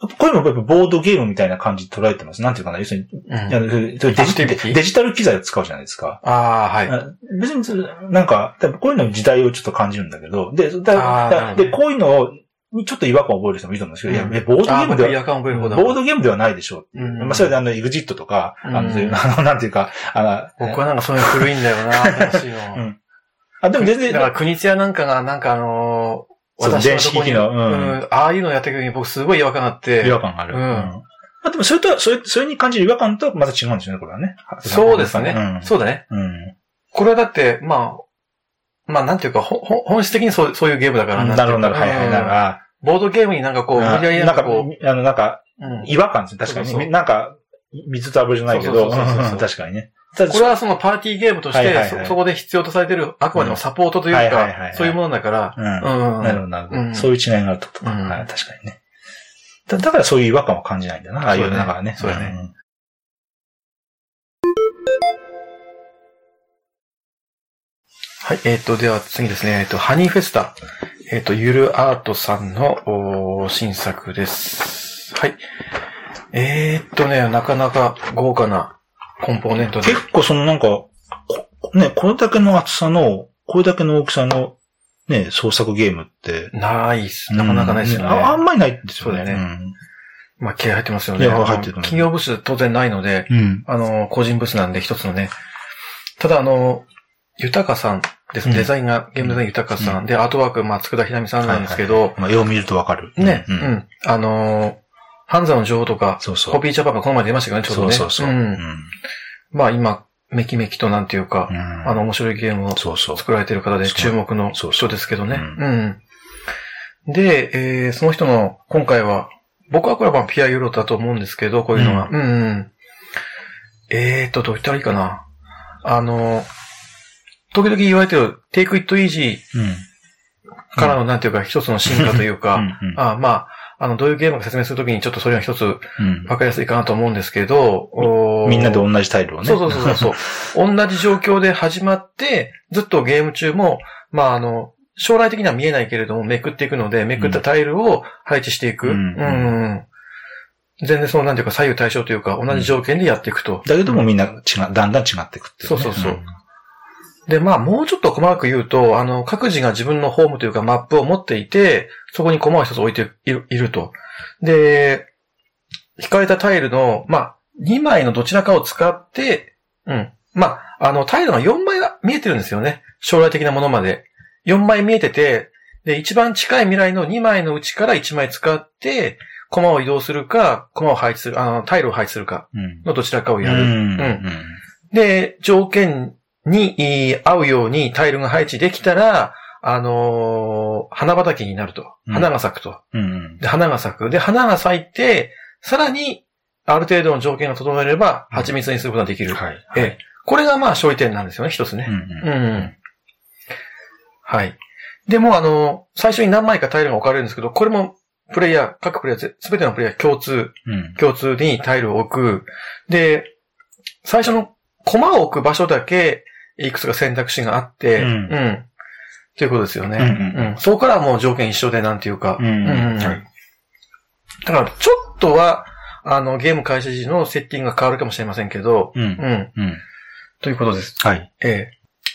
これもやっぱボードゲームみたいな感じで捉えてます。なんていうかな、要するに、うん。デジデジタル機材を使うじゃないですか。ああ、はい。あ別になんか、こういうの時代をちょっと感じるんだけど、で、で、こういうのを、にちょっと違和感を覚える人もいると思うんですけど、うんいや、えボードゲームでは。ボードゲームではないでしょうう。うんまあ、それであの、エグジットとか、あの、あの、なんていうか、あの、僕はなんかそういうの古いんだよな、新しいの。うんあ、でも全然、だから、国津屋なんかが、なんかあの私電子機器のうんうんああいうのをやってる時に僕すごい違和感があって。違和感がある。うんまあ、でもそれとは、それ、それに感じる違和感とはまた違うんですよね、これはね。そうですね。うん。そうだね。うん。これはだって、まあ、まあなんていうか、ほほ本質的にそうそういうゲームだからなるほど、なるほど。はいはい。うんなるほボードゲームになんかこう、無理やりなんかこあの、なんか、う、うん違和感ですね。確かに。なんか、水と油じゃないけど、そうそうそうそううん確かにね。これはそのパーティーゲームとして、そそこで必要とされてる、あくまでもサポートというかそういうものだから。なるほど、なるほど。うん。そういう違いがあると確かにね。だだからそういう違和感を感じないんだな、ああいう、だかね。そうだね。ん。はい、えっ、と、では次ですね、えっ、と、ハニーフェスタ、えっ、と、ゆるアートさんの新作です。はい。えっ、とね、なかなか豪華なコンポーネントで。結構そのなんか、こね、これだけの厚さの、これだけの大きさの、ね、創作ゲームって、ないっす。なかなかないですよね。うんああんまりないですよね。そうだよねまあ、気合入ってますよね。入ってる企業ブース当然ないので、うん。うん。あの、個人ブースなんで一つのね。ただ、あの、豊かさんです。うんデザインが、ゲームデザイン豊かさん。で、アートワーク、まあ、佃ひなみさんなんですけど、まあ、よう見るとわかる。ね、う。うんん。あのー、ハンザの女王とか、そうそう。コピーチャパパこの前出ましたけどね、ちょうどね。そうそうそう。んうん。まあ今、めきめきとなんていうか、うんあの、面白いゲームを。作られてる方で注目の人ですけどね。ううん。で、えー、その人の、今回は、僕はこれはまあピアユーロだと思うんですけど、こういうのが。うん、うん。えーと、どう言ったらいいかな。あの、時々言われてる、take it easy うん。からの、なんていうか、一つの進化というか、あまあ、あの、どういうゲームか説明するときにちょっとそれが一つうんわかりやすいかなと思うんですけど、おーみんなで同じタイルをね。そうそうそうそう。同じ状況で始まって、ずっとゲーム中も、まああの、将来的には見えないけれども、めくっていくので、めくったタイルを配置していく。ううんん。うん全然その、なんていうか、左右対称というか、同じ条件でやっていくと。だけどもみんな違う、だんだん違っていくっていうね、そうそうそうで、まあ、もうちょっと細かく言うと、あの、各自が自分のホームというかマップを持っていて、そこにコマを一つ置いているいると。で、引かれたタイルの、まあ、2枚のどちらかを使って、うん。まあ、あの、タイルが4枚は見えてるんですよね。将来的なものまで。4枚見えてて、で、一番近い未来の2枚のうちから1枚使って、コマを移動するか、コマを配置する、あの、タイルを配置するかうん。のどちらかをやる。うん。うんで、条件にえー合うようにタイルが配置できたら、あのー花畑になると。うん花が咲くと。うん。で、花が咲く。で、花が咲いて、さらに、ある程度の条件が整えれば、うん蜂蜜にすることができる。はい。ええこれがまあ勝利点なんですよね、一つね。うん。うんうん。はい。でも、あの、最初に何枚かタイルが置かれるんですけど、これも、プレイヤー、各プレイヤー、すべてのプレイヤー共通、うん。共通にタイルを置く。で、最初のコマを置く場所だけ、いくつか選択肢があって、うんということですよね。うんうんうんそこからはもう条件一緒でなんていうか。うんうんはいだから、ちょっとは、あの、ゲーム開始時のセッティングが変わるかもしれませんけど、うん。うん。うん。ということです。はい。ええ。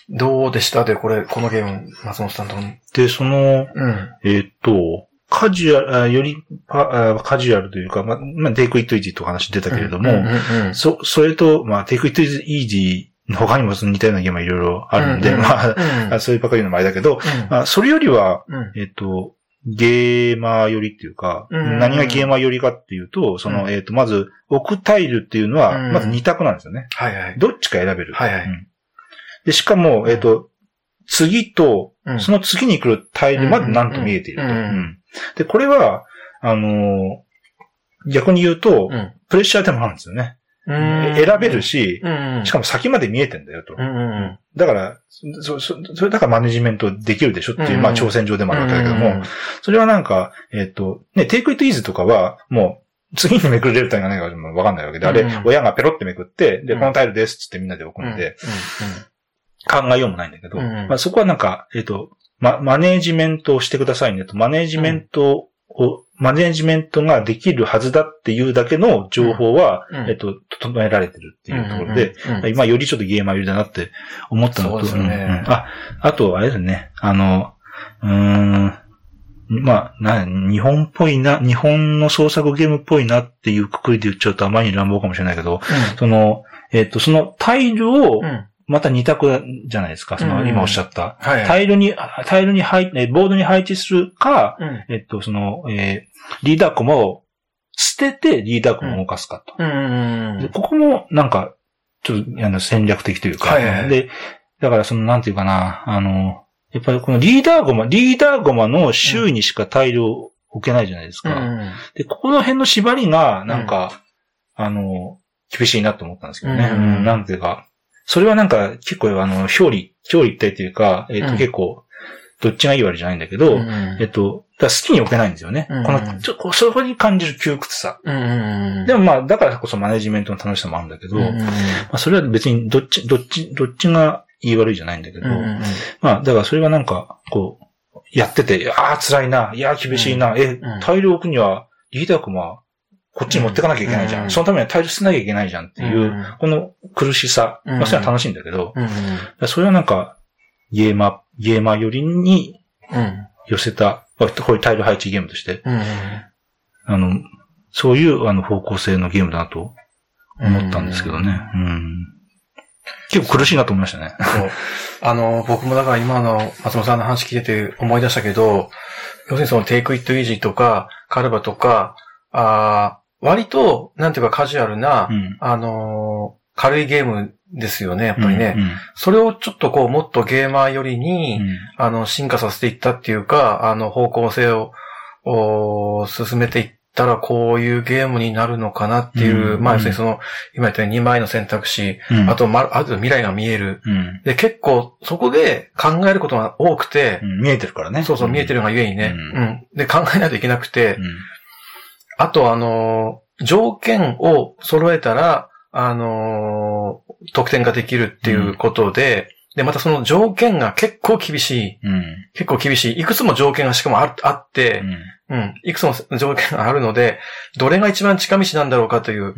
どうでしたで、これ、このゲーム、松本さんとも。で、その、うん。えーっと、カジュアル、あよりカジュアルというか、ま、まあ、テイクイットイージーとお話出たけれども、うんうんうんそ、それと、まあ、テイクイットイージーの他にもその似たようなゲームはいろいろあるんで、うんうんまあ、うんあそういうばかりのもあれだけど、まあ、それよりは、うんえっと、ゲーマー寄りっていうか、うんうんうん。何がゲーマー寄りかっていうと、その、うん。えっと、まず、置くタイルっていうのは、うん。まず2択なんですよね。はいはい。どっちか選べる。はいはい。うん。で、しかも、えっと、次と、うん。その次に来るタイルまでなんと見えていると。うんうんうん。うんで、これは、あのー逆に言うと、うん。プレッシャーでもあるんですよね。うん。選べるし、うん。うん。しかも先まで見えてんだよと。うんうんうん。だから、そ、そ、それだからマネジメントできるでしょっていう、うん。まあ挑戦状でもあるわけだけども、うんそれはなんか、えっ、と、ね、テイクイットイーズとかは、もう、次にめくれるタイルが何かもわかんないわけで、あれうん、親がペロってめくって、で、うん。このタイルですっつってみんなで置くうんので、考えようもないんだけど、うんまあ、そこはなんか、えっ、と、ま、マネージメントをしてくださいねと、マネージメントを、マネージメントができるはずだっていうだけの情報は、うん。えっ、と、整えられてるっていうところで、、うん。うん。うん今よりちょっとゲーマー寄りだなって思ったのと、そうあ、あと、あれですね、あの、うーん、まあ、な、日本っぽいな、日本の創作ゲームっぽいなっていうくくりで言っちゃうとあまりに乱暴かもしれないけど、その、えっ、と、そのタイルをうん。うん。また二択じゃないですか。その、うん今おっしゃった。はいはい。タイルに、タイルに配、えボードに配置するか、うん。えっと、その、えーリーダーコマを捨ててリーダーコマを動かすかと。うんここも、なんか、ちょっと、あの、戦略的というか、はいはいはいで、だからその、なんていうかな、あの、やっぱりこのリーダーゴマ、リーダーゴマの周囲にしかタイルを置けないじゃないですか。うんで、ここの辺の縛りが、なんか、あの、厳しいなと思ったんですけどね。ううんん、なんていうか、それはなんか結構あの、表裏、表裏一体というか、えっ、と、うん。結構、どっちがいいわけじゃないんだけど、うんうんえっと、だ好きに置けないんですよね。うんこの、ちょ、こうそこに感じる窮屈さ。うんうん。でもまあ、だからこそマネジメントの楽しさもあるんだけど、まあ、それは別にどっち、どっち、どっちが言い悪いじゃないんだけど、まあ、だからそれはなんか、こう、やってて、ああ、辛いな、いや、厳しいな、えうん、タイル置くには、リーダー君は、こっちに持ってかなきゃいけないじゃん。うんそのためにはタイル捨てなきゃいけないじゃんっていう、うんこの苦しさ、うんまあ、それは楽しいんだけど、うんそれはなんか、ゲーマー、ゲーマー寄りにうん。寄せた、まあこういうタイル配置ゲームとして、うんあの、そういうあの方向性のゲームだなと思ったんですけどね。うん。結構苦しいなと思いましたね。そう。あの、僕もだから今の松本さんの話聞いてて思い出したけど、要するにそのテイクイットイージーとか、カルバとか、あー割と、なんていうかカジュアルな、うん。あのー軽いゲームですよね、やっぱりね。うんそれをちょっとこう、もっとゲーマー寄りに、うんあの、進化させていったっていうか、あの、方向性を、お進めていったら、こういうゲームになるのかなっていう、うんまあ、要するにその、今言ったように2枚の選択肢、うんあと、ま、ある程度未来が見える。うんで、結構、そこで考えることが多くて、うん見えてるからね。そうそう、見えてる。るがゆえにね、ううんん。で、考えないといけなくて、うんあと、あのー、条件を揃えたら、あのー、得点ができるっていうことで、で、またその条件が結構厳しい。うん。結構厳しい。いくつも条件がしかもああって、うん。いくつも条件があるので、どれが一番近道なんだろうかといううん。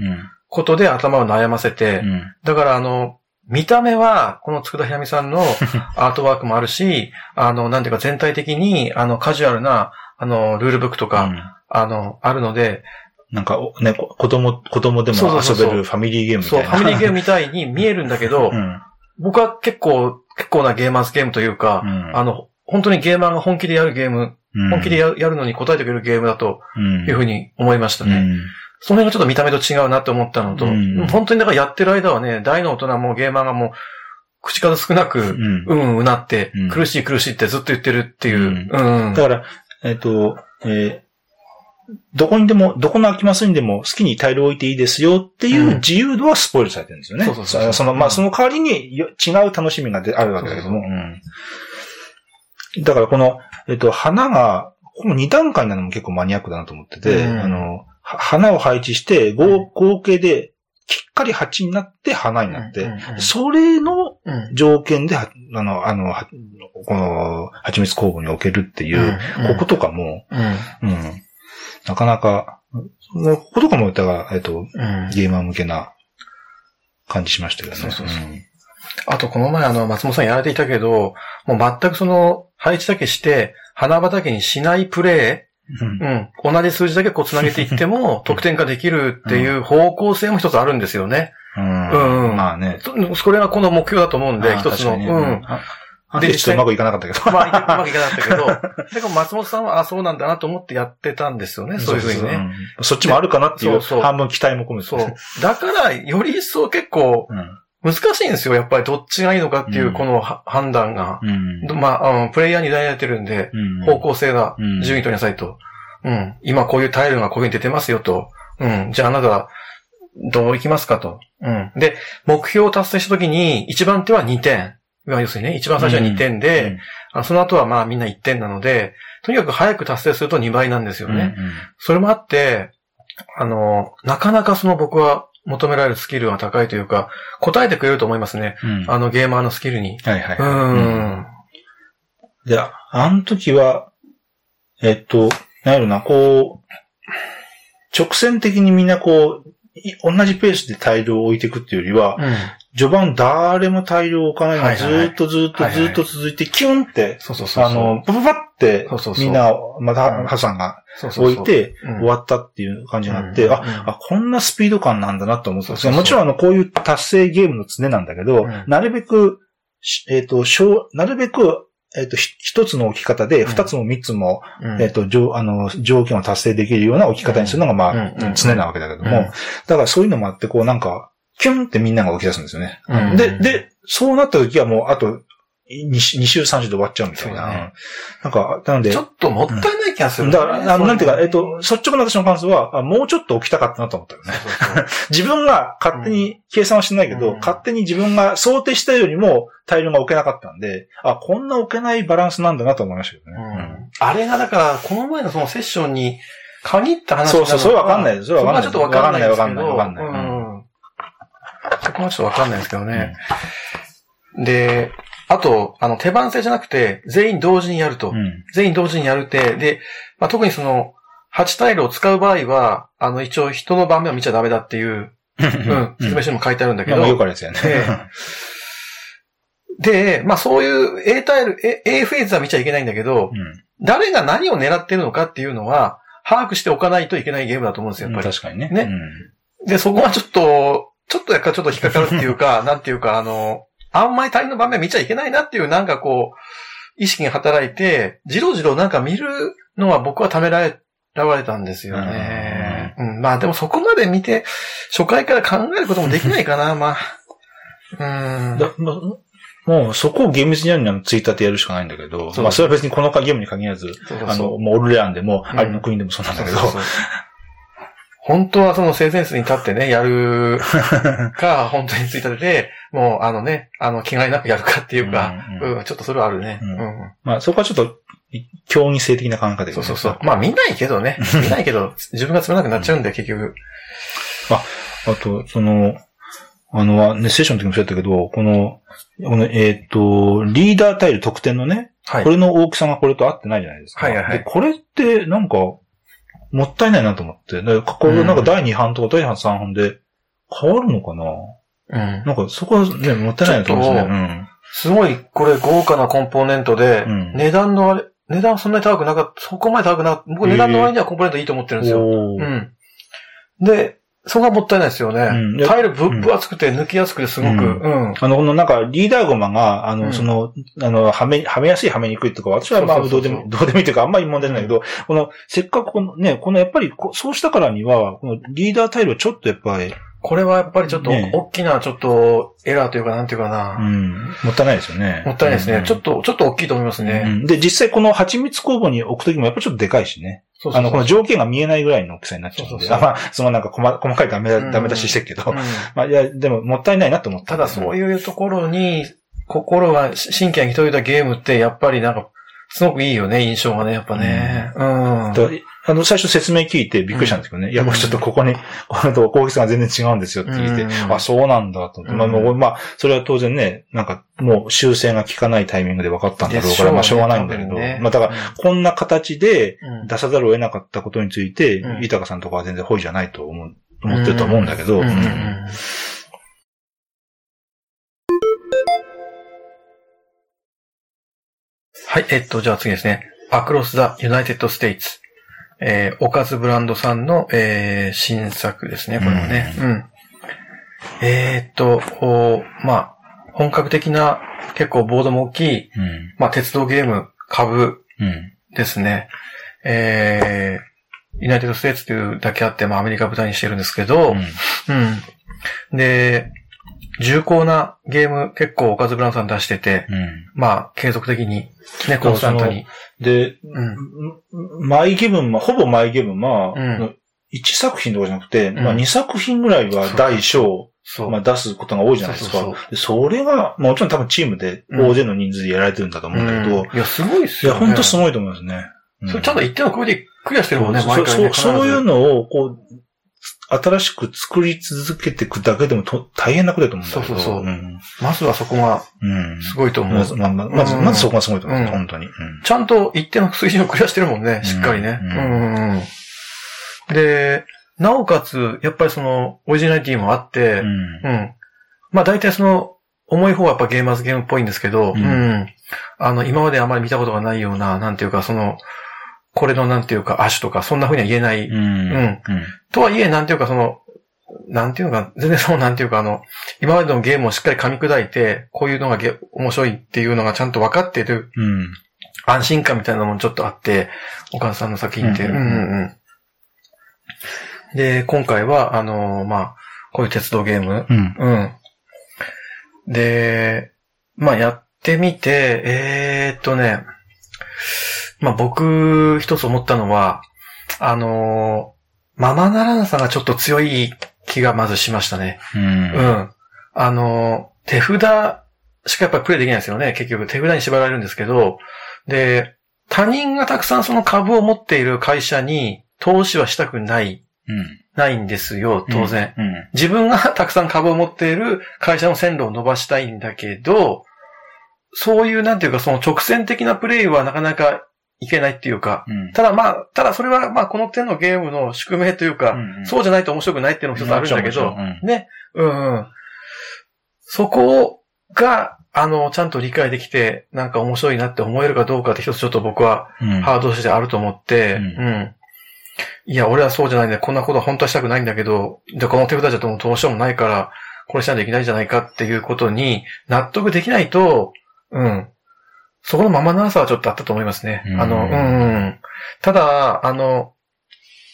ことで頭を悩ませて、うん。だからあの、見た目は、この佃ひらみさんの アートワークもあるし、あの、なんていうか全体的に、あの、カジュアルな、あの、ルールブックとか、うんあの、あるので、なんか、おね、こ子供、子供でもそうそうそうそう。遊べるファミリーゲームみたそう、いな。ファミリーゲームみたいに見えるんだけど、うん。僕は結構、結構なゲーマーズゲームというか、うん。あの、本当にゲーマーが本気でやるゲーム、うん。本気でややるのに答えてくれるゲームだとうんいうふうに思いましたね。うん。その辺がちょっと見た目と違うなって思ったのと、うん。本当にだからやってる間はね、大の大人もゲーマーがもう、口数少なく、うん。うんうなって、うん。苦しい苦しいってずっと言ってるっていう。だから、えっ、と、えーどこにでも、どこの空きマスにでも好きにタイルを置いていいですよっていう自由度はスポイルされてるんですよね。そうそうそうそう。その、まあ、うん。その代わりによ違う楽しみがであるわけだけども。そううん。だからこの、えっ、と、花が、この2段階なのも結構マニアックだなと思ってて、うん。あの、は花を配置して、合合計で、きっかり鉢になって花になって、それのうん。条件では、あの、あの、はこの、蜂蜜工房に置けるっていう、うん。こことかも、うん。うん。なかなか、こことかも、だから、えっと、うん。ゲーマー向けな感じしましたけどね。そうそうそうんあと、この前、あの、松本さんやられていたけど、もう全くその、配置だけして、花畑にしないプレうんイ、うん、同じ数字だけこう繋げていっても、得点化できるっていう方向性も一つあるんですよね。うんうんまあね。そそれがこの目標だと思うんで、一つの。うん。で、ちょっとうまくいかなかったけど。まあ、うまくいかなかったけど、でも松本さんは、あ、そうなんだなと思ってやってたんですよね、そういうふうにね。んそっちもあるかなっていう、半分期待も込めて。そう。だから、より一層結構うん。難しいんですよ、やっぱりどっちがいいのかっていうう、んこのは判断が。うん。まあ、あのプレイヤーに委ねられてるんで、うん方向性がうん順位取りなさいと。うん。今こういうタイルがこういうふうに出てますよと。うん。じゃああなた、どう行きますかと。うん。で、目標を達成したときに、一番手は2点。まあ要するにね、一番最初は2点で、あその後はまあみんな1点なので、とにかく早く達成すると2倍なんですようん、ね。それもあって、あの、なかなかその僕は求められるスキルが高いというか、答えてくれると思いますね。うん。うんあのゲーマーのスキルに。はいはい。うーん。で、あの時は、えっと、なんやろな、こう、直線的にみんなこう、い同じペースでタイルを置いていくっていうよりは、うん。序盤誰もタイルを置かないのがずっとずーっとずーっと続いて、キュンって、そうそうそうそう。あの、パパパってみんな、まうん。た、ハさんが置い、てうん。終わったっていう感じになって、あ、こんなスピード感なんだなと思ったんですもちろんあの、こういう達成ゲームの常なんだけど、うん。なるべく、しえっ、と、小、なるべく、えっ、と、ひ一つの置き方で、うん。二つも三つも、うん。えっ、と、条、あの、条件を達成できるような置き方にするのが、まあ、常なわけだけども、うん。だからそういうのもあって、こうなんか、キュンってみんなが起き出すんですよね。うんで、で、そうなった時はもう、あと、2, 週、3週で終わっちゃうみたいな。ねなんか、なので、ちょっともったいない気がする、だから、あのなんていうか、えっと、率直な私の感想は、あもうちょっと置きたかったなと思ったよね。そうそう自分が勝手に計算はしてないけど、うん勝手に自分が想定したよりもタイルが置けなかったんで、あ、こんな置けないバランスなんだなと思いましたけどね。うんあれがだから、この前のそのセッションに限った話そうそう、それわかんないです。それはわかんないちょっとわかんない。わかんない、わかんない。こはちょっとわかんないですけどね。で、あと、あの、手番制じゃなくて、全員同時にやると。うん。全員同時にやるって、で、まあ、特にその、8タイルを使う場合は、あの、一応人の盤面を見ちゃダメだっていう、うん、説明書にも書いてあるんだけど、まあまあよくあるやつやね。えで、まあそういう A タイル、A, A フェーズは見ちゃいけないんだけど、うん誰が何を狙ってるのかっていうのは、把握しておかないといけないゲームだと思うんですよ、やっぱり。確かにね。ねで、そこはちょっと、ちょっとやっぱちょっと引っかかるっていうか、なんていうか、あの、あんまり他人の場面見ちゃいけないなっていう、なんかこう、意識が働いて、じろじろなんか見るのは僕はためられ、られたんですよね。うん、まあでもそこまで見て、初回から考えることもできないかな、まあ。うん。もうそこを厳密にやるにはツイッターってやるしかないんだけど、そうまあそれは別にこのゲームに限らず、そうそうあの、もうオルレアンでも、うんアリの国でもそうなんだけど、そうそうそう本当はその性善室に立ってね、やる か、本当についたてで、もうあのね、あの、気概なくやるかっていうか、ううんん、ちょっとそれはあるね。ううんん。まあそこはちょっと、競技性的な考え方で、そうそうそう。まあ見ないけどね。見ないけど、自分がつまらなくなっちゃうんで、結局。あと、その、あの、ね、セッションの時もそうやったけど、この、この、えっ、と、リーダータイル得点のね、はい。これの大きさがこれと合ってないじゃないですか。はいはいはいで、これって、なんか、もったいないなと思って。でここれなんか第2版とか第3版で変わるのかな、うん。なんかそこはね、もったいないなと思うんですちょっね。すごい、これ豪華なコンポーネントで、うん値段のあれ、値段そんなに高くなかった、そこまで高くなかった。僕値段の割にはコンポーネントいいと思ってるんですよ。うん。で、そこがもったいないですよね。うんタイルぶ分厚くて抜きやすくてすごく、ううん。あの、このなんか、リーダーゴマが、あの、うんその、あの、はめ、はめやすい、はめにくいとか、私はまあ、どうでも、どうでもいいというか、あんまり問題ないけど、この、せっかくこのね、このやっぱりこ、そうしたからには、このリーダータイルをちょっとやっぱり、これはやっぱりちょっとね大きなちょっとエラーというかなんていうかな。うん、もったいないですよね。もったいないですね。うんちょっと、ちょっと大きいと思いますうね。んで、実際この蜂蜜工房に置くときもやっぱちょっとでかいしね。そうそうそうあの、この条件が見えないぐらいの大きさになっちゃうんで。そうそうそうあまあ、そのなんか細細かいダメだ、うんダメ出ししてるけど。うんまあ、いや、でももったいないなと思った。ただそういいうところに、心が、神経が一人だゲームって、やっぱりなんか、すごくいいよね、印象がね、やっぱね。うん。あの、最初説明聞いてびっくりしたんですけどね。いや、これちょっとここに、これと攻撃性が全然違うんですよって聞いて、うん。あ、そうなんだとうん。もうまあ、それは当然ね、なんか、もう修正が効かないタイミングで分かったんだろうから、ねまあ、しょうがないんだけど。ね。まあ、だから、こんな形でうん。出さざるを得なかったことについて、うん。豊さんとかは全然ホイじゃないと思う、思ってると思うんだけど、うんうんうん。うん。はい、えっと、じゃあ次ですね。Across the United States。えー、おかずブランドさんの、えー、新作ですね、これもね。うん。えーっと、おまあ、本格的な、結構ボードも大きい、うん。まあ、鉄道ゲーム、株うん。ですね。えー、ユナイテッドステーツというだけあって、まあ、アメリカ舞台にしてるんですけど、うん。で、重厚なゲーム、結構おかずブランドさん出してて、うん。まあ、継続的に、ね、コンスタントに。で、うん。マイゲブンマ、ほぼマイゲブンマ、うん1作品とかじゃなくて、んまあ2作品ぐらいは大小、そう。まあ出すことが多いじゃないですか。そうそうでそれが、もちろん多分チームで大勢の人数でやられてるんだと思うんだけど、うんいや、すごいっすいや、よね。ほんとすごいと思いますね。うんそれちゃんと一定のクオリティクリアしてるもんね、そう毎回ね。そうそういうの。のを、こう、新しく作り続けていくだけでもと大変なことだと思うんだけど。そうそうそううん。まずはそこがうん。すごいと思う。まず、まあまあまず、うんまずそこがすごいと思う。うん本当に。うんちゃんと一定の水準をクリアしてるもんね、しっかりね。ううんんうんうんで、なおかつ、やっぱりその、オリジナリティもあって、うんうん。まあ大体その、重い方はやっぱゲーマーズゲームっぽいんですけど、ううんん。あの、今まであまり見たことがないような、なんていうか、その、これのなんていうか、足とか、そんな風には言えない。うん。うんとはいえ、なんていうか、その、なんていうか、全然そう、なんていうか、あの、今までのゲームをしっかり噛み砕いて、こういうのがゲ面白いっていうのがちゃんと分かってるうん。安心感みたいなのもちょっとあって、お母さんの作品って。ううんんうんうん。で、今回は、あの、まあ、こういう鉄道ゲーム。うん。うん。で、まあ、やってみて、えーっとね、まあ、僕、一つ思ったのは、あの、ままならなさがちょっと強い気がまずしましたね。う。うんん。あの、手札しかやっぱりプレイできないですよね。結局手札に縛られるんですけど、で、他人がたくさんその株を持っている会社に投資はしたくない、うん。ないんですよ、当然。うん。自分がたくさん株を持っている会社の線路を伸ばしたいんだけど、そういうなんていうかその直線的なプレイはなかなかいけないっていうか、うん。ただまあ、ただそれはまあこの手のゲームの宿命というか、うんそうじゃないと面白くないっていうのも一つあるんだけど、ね。うんうん。そこが、あの、ちゃんと理解できて、なんか面白いなって思えるかどうかって一つちょっと僕はうん。ハードとしてあると思って、ううんん。いや、俺はそうじゃないんだ。こんなことは本当はしたくないんだけど、で、この手札じゃどうしようもないから、これしないといけないんじゃないかっていうことに納得できないと、うん。そこのままなさはちょっとあったと思いますね。うんあの、うん、うん。ただ、あの、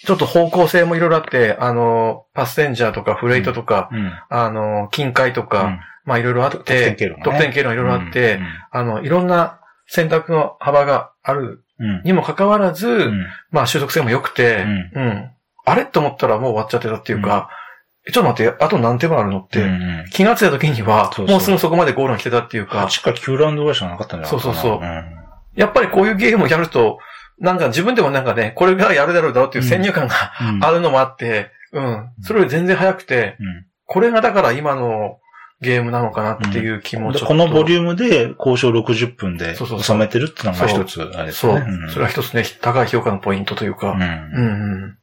ちょっと方向性もいろいろあって、あの、パッセンジャーとかフレイトとか、うん。あの、近海とか、まあいろいろあって、得点経路がねいろいろあって、あの、いろんな選択の幅があるうん。にもかかわらず、うん。まあ習得性も良くて、ううん。あれ？と思ったらもう終わっちゃってたっていうか、えちょっと待って、あと何手間あるのって、うん。気がついた時には、そうそうもうすぐそこまでゴールが来てたっていうか、8か9ラウンドぐらいしかなかったんじゃないかな。そうそうそうやっぱりこういうゲームをやると、なんか自分でもなんかね、これがやるだろうだろうっていう先入観がうん。あるのもあって、うん。それより全然早くて、うん。これがだから今のゲームなのかなっていう気もちょっと。このボリュームで交渉60分でそうそうそう収めてるってのが一つ、あれですそう。ね。うんそれは一つね、高い評価のポイントというか。うんうんうん。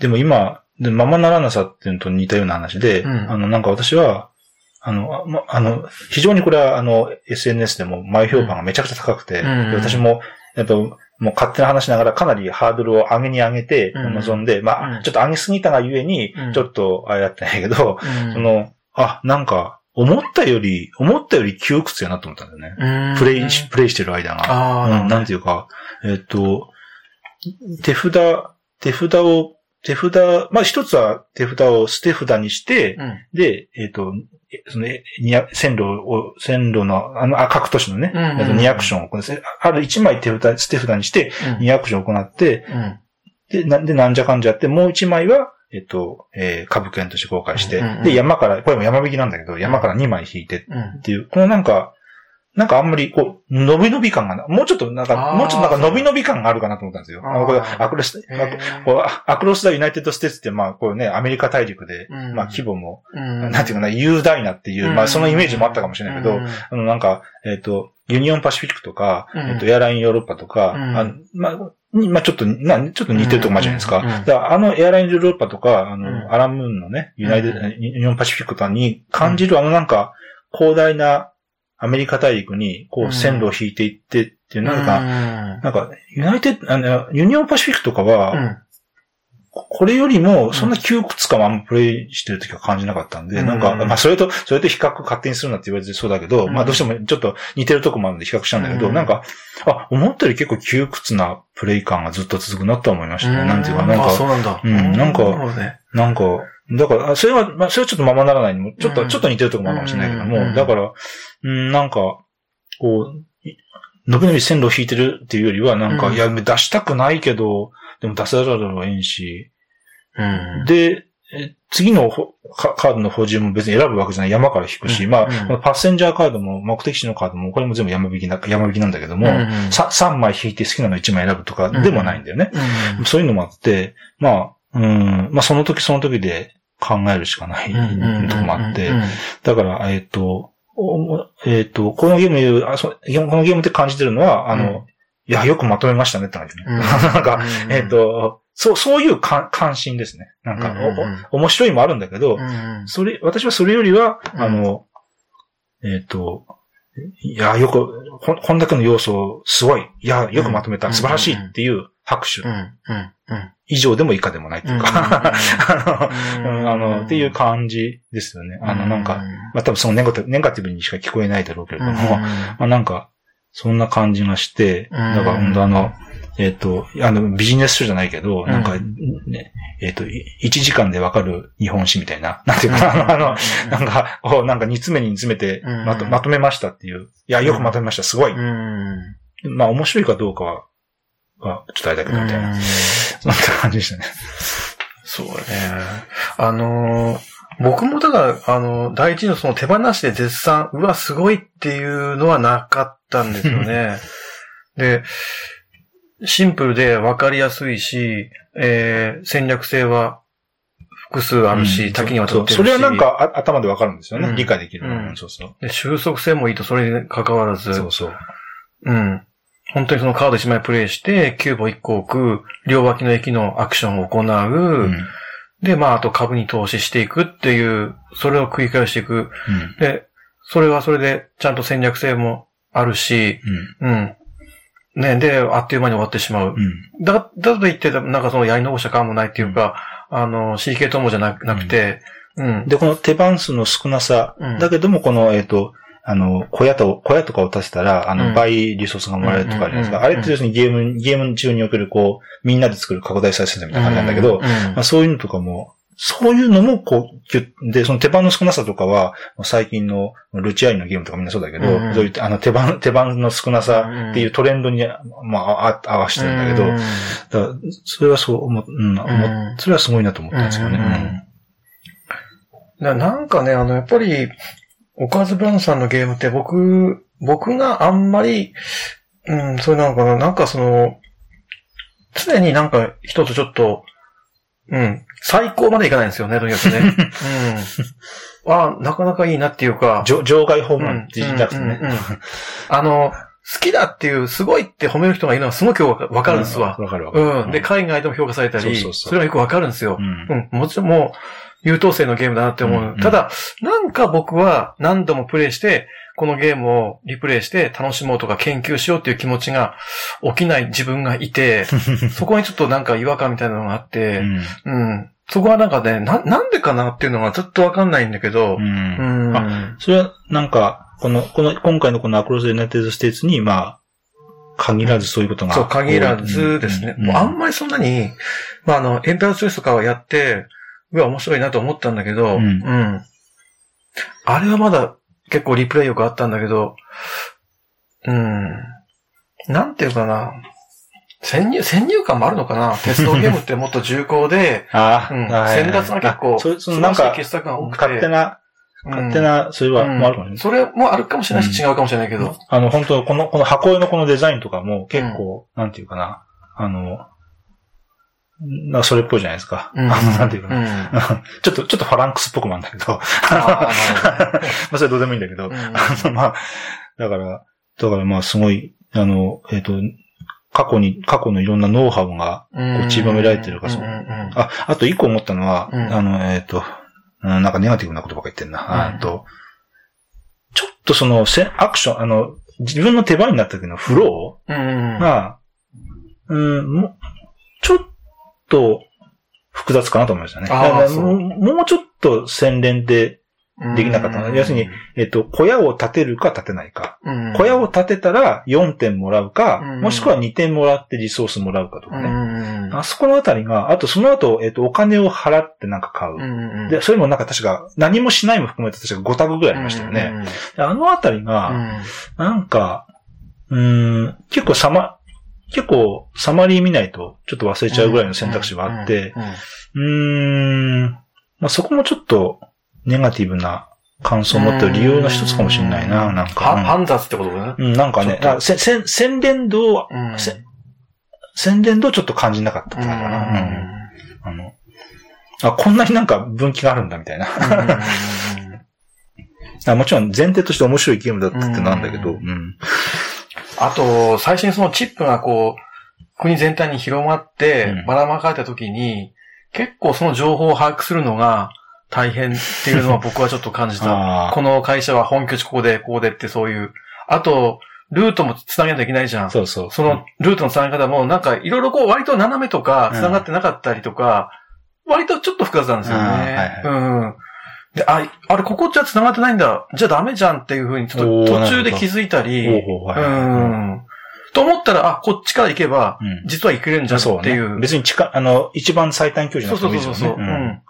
でも今、でままならなさっていうのと似たような話で、うん。あの、なんか私は、あの、あまあの、非常にこれは、あの、SNS でも前評判がめちゃくちゃ高くて、うん。で私も、えっと、もう勝手な話しながらかなりハードルを上げに上げてうん。臨んで、まあ、うん。ちょっと上げすぎたがゆえにうん、ちょっとあれやってないけど、うん。その、あ、なんか、思ったより、思ったより窮屈やなと思ったんだよね。うん。プレイし、プレイしてる間が。うん、なんていうか、えっ、と、手札、手札を、手札、まあ一つは手札を捨て札にして、うん。で、えっ、と、えその、線路を、線路の、あの、あ各都市のね、うんうんうんえっと2アクションを行って、ある1枚手札、捨て札にして、2アクションを行って、うん。で、なで、なんじゃかんじゃやって、もう1枚は、えっ、と、えー株券として公開して、うんうんうんで、山から、これも山引きなんだけど、山から2枚引いてうん。っていう、このなんか、なんかあんまり、こう、伸び伸び感がな、もうちょっとなんか、もうちょっとなんか伸び伸び感があるかなと思ったんですよ。あこれアクロス、アクロスダユナイテッドステーツって、まあ、こうね、アメリカ大陸で、うん。まあ、規模も、うん。なんていうかな、雄大なっていう、まあ、そのイメージもあったかもしれないけど、うん。あの、なんか、えっ、と、ユニオンパシフィックとか、うん。えっ、と、エアラインヨーロッパとか、うん。あのまあ、にまあ、ちょっと、な、ちょっと似てるとこもあるじゃないですか。からあのエアラインヨーロッパとか、あの、うん。アランムーンのね、ユナイテッド、うん。ユニオンパシフィックとかに感じるあのなんか、広大なアメリカ大陸に、こう線路を引いていってっていう、なんか、うんなんか、ユナイテッド、あの、ユニオンパシフィックとかは、うん。これよりも、そんな窮屈感はあんまプレイしてる時は感じなかったんで、うんなんか、まあ、それと、それと比較勝手にするなって言われてそうだけど、うんまあ、どうしてもちょっと似てるとこもあるんで比較したんだけど、うんなんか、あ、思ったより結構窮屈なプレイ感がずっと続くなとは思いましたね。なんていうか、なんあ、そうか、なんだ。うんなんか。なんか、だから、あそれは、まあ、それはちょっとままならないにも、ちょっと、うん。ちょっと似てるとこもあるかもしれないけども、うんだから、うん、なんか、こう、い伸び伸び線路を引いてるっていうよりは、なんか、うん。いや、出したくないけど、でも出さざるを得んし、うん。で、え次のほカカードの補充も別に選ぶわけじゃない。山から引くし、まあ、うん。うんこのパッセンジャーカードも目的地のカードも、これも全部山引きな、山引きなんだけども、うんさ3枚引いて好きなの1枚選ぶとかでもないんだよね。うん。そういうのもあって、まあ、うん、まあその時その時で考えるしかないうんとこもあってうん、だから、えっ、と、おえっ、と、このゲームあそう、このゲームで感じてるのは、あの、うんいや、よくまとめましたねって感じね。うん なんか、うんえっ、と、そう、そういうか関心ですね。なんか、おお面白いもあるんだけど、うんそれ、私はそれよりは、うんあの、えっ、と、いや、よく、こんこんだけの要素、すごい。いや、よくまとめた。うん素晴らしいっていう拍手。以上でも以下でもないっていうか、あの、っていう感じですよね。あの、なんか、まあ多分そのネガティブにしか聞こえないだろうけれども、まあなんか、そんな感じがして、うん。だからあの、えっ、と、あの、ビジネス書じゃないけど、なんか、うね、えっ、と、1時間でわかる日本史みたいな、なんていうかな、あの、なんか、こう、なんか煮詰めに煮詰めてうん。まと、まとめましたっていう。いや、よくまとめました、すごい。うん。まあ、面白いかどうかは、はちょっとあれだけど、みたいな。そんな感じでしたね。そうだね。あのー僕もだから、あの、第一のその手放しで絶賛、うわ、すごいっていうのはなかったんですよね。で、シンプルで分かりやすいし、えー戦略性は複数あるし、うん多岐にわたってるし。それはなんかあ頭でわかるんですよね。うん理解できる、うんそうそう。で、収束性もいいと、それに関わらず、そうそう。うん。本当にそのカード1枚プレイして、キューブを1個置く、両脇の駅のアクションを行う、うん。で、まあ、あと株に投資していくっていう、それを繰り返していく。うん。で、それはそれで、ちゃんと戦略性もあるし、うん。ね、で、あっという間に終わってしまう。うん。だ、だと言って、なんかそのやり残した感もないっていうか、あの、CK ともじゃななくて、うん。で、この手番数の少なさ、うんだけども、この、えっ、と、あの、小屋と、小屋とかを足せたら、あの、うん。倍リソースがもらえるとかあるじゃないですか。うんあれって要するにゲーム、ゲーム中における、こう、みんなで作る拡大再生産みたいな感じなんだけど、うんまあ、そういうのとかも、そういうのも、こう、ぎゅっで、その手番の少なさとかは、最近のルチアイのゲームとかみんなそうだけど、うんそういう、あの、手番、手番の少なさっていうトレンドに、まあ、あ合わせてるんだけど、うん。だそれはそう思う、うん、それはすごいなと思ったんですよね。うん。うん。ななんかね、あの、やっぱり、おかずブランさんのゲームって僕、僕があんまり、うん、それなのかな、なんかその、常になんか一つちょっと、うん。最高までいかないんですよね、とにかくね。うん。あなかなかいいなっていうか。場場外訪問って言いたくてね。うんうんうんあの、好きだっていう、すごいって褒める人がいるのはすごくわかるんですわ。わかるわかる。うん。で、海外でも評価されたり、そうそうそうそれがよくわかるんですよう。んうん。もちろんもう、優等生のゲームだなって思う。うんうんただ、なんか僕は何度もプレイして、このゲームをリプレイして楽しもうとか研究しようっていう気持ちが起きない自分がいて、そこにちょっとなんか違和感みたいなのがあって、うんうん。そこはなんかね、な、なんでかなっていうのがずっとわかんないんだけど、ううんん。あそれは、なんか、この、この、今回のこのアクロス・ユナイテッド・ステーツに、まあ、限らずそういうことが。そう、限らずですね。うんもうあんまりそんなに、まあ、あの、エンペラーチョイスとかはやって、うわ、面白いなと思ったんだけど、うんうんあれはまだ結構リプレイよくあったんだけど、うん。なんていうかな。先入、先入観もあるのかな鉄道ゲームってもっと重厚で、ああ、う先達が結構あそそのなんか、傑作が多くて。勝手な、うん勝手な、それは、うんもあるかもしれない。それもあるかもしれないし、う違うかもしれないけど。あの、本当この、この箱絵のこのデザインとかも結構、なんていうかな、あの、なんかそれっぽいじゃないですか。うんあの、なんていうかうん。な。あちょっと、ちょっとファランクスっぽくもあるんだけど。まあ、それどうでもいいんだけど。うんあの、まあ、だから、だからまあ、すごい、あの、えっ、と、過去に、過去のいろんなノウハウが、うんこう散りばめられてるからそうあ、あと一個思ったのは、うんあの、えっ、と、うんなんかネガティブなことばっか言ってんな。うんあと、ちょっとその、せアクション、あの、自分の手番になった時のフローが、うん、もう、ちょっと複雑かなと思いましたね。あもうもうちょっと洗練で、できなかったの要するに、えっ、と、小屋を建てるか建てないか。うん小屋を建てたら4点もらうか、うんもしくは2点もらってリソースもらうかとかうね。んあそこのあたりが、あとその後、えっ、と、お金を払ってなんか買う。で、それもなんか確か、何もしないも含めて確か5タグぐらいありましたよね。であのあたりうんが、うんなんか、うーん、結構サマ、結構サマリー見ないとちょっと忘れちゃうぐらいの選択肢があって、うんまあ、そこもちょっとネガティブな感想を持ってる理由の一つかもしれないな、なんはか。煩雑ってことだね。うん、なんかね、せせ洗練度は、うんせ洗練度をちょっと感じなかったかな。うんうんあの、あ、こんなになんか分岐があるんだみたいな。あもちろん前提として面白いゲームだったってなんだけど、ううん。あと、最初にそのチップがこう、国全体に広まってうん、ばらまかれた時に、結構その情報を把握するのが大変っていうのは僕はちょっと感じた。あこの会社は本拠地ここで、ここでってそういう。あと、ルートも繋げなきゃいけないじゃあ、ん。そうそう。そのルートの繋げ方も、なんかいろいろこう割と斜めとか繋がってなかったりとか、割とちょっと複雑なんですよね。あーはいはいうん。で、あ、あれ、ここじゃ繋がってないんだ。じゃあダメじゃんっていうふうに、ちょっと途中で気づいたり、ほうん。と思ったら、あ、こっちから行けば、うん実は行けるんじゃんそうねっていう。別に近、あの、一番最短距離そうの人そうそうそう。もいいですよね。うん。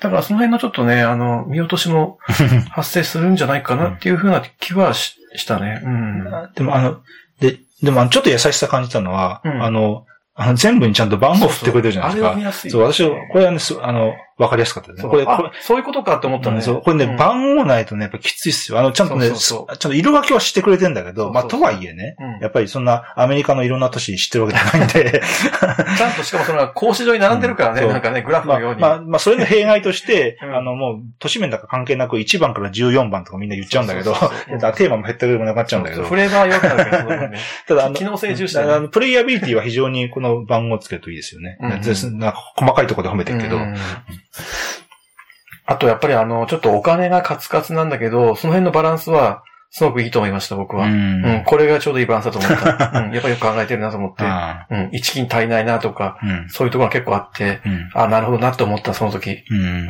だからその辺のちょっとね、あの、見落としも 発生するんじゃないかなっていうふうな気はししたね。うん。でもあの、で、でもちょっと優しさ感じたのは、うんあの、あの、全部にちゃんと番号振ってくれてるじゃないですか。そうそうあれは見やすい。そう、私は、これはね、すあの、わかりやすかったですね。これ、これあ、そういうことかって思ったね。そう、これね、うん。番号ないとね、やっぱきついっすよ。あの、ちゃんとね、ちゃんと色分けはしてくれてんだけど、まあ、とはいえね、うん。やっぱりそんなアメリカのいろんな都市知ってるわけじゃないんで、ちゃんとしかもそれは格子状に並んでるからね、うん。なんかね、グラフまあ、のように。まあ、まあ、それの弊害として、うん。あの、もう、都市面だか関係なく1番から14番とかみんな言っちゃうんだけど、テーマも減ったぐらいもなくなっちゃうんだけど、フレーバー弱くなるから、その分ね。ただあの、機能性重視あのプレイヤビリティは非常にこの番号をつけるといいですよね。細かいところで褒めてるけど。うんあとやっぱりあの、ちょっとお金がカツカツなんだけど、その辺のバランスは、すごくいいと思いました、僕は。うん、んこれがちょうどいいバランスだと思った。うん、やっぱりよく考えてるなと思って。あうん、一金足りないなとか、あうん。そういうところが結構あって、うん。あ、なるほどなと思った、その時。うん。うん。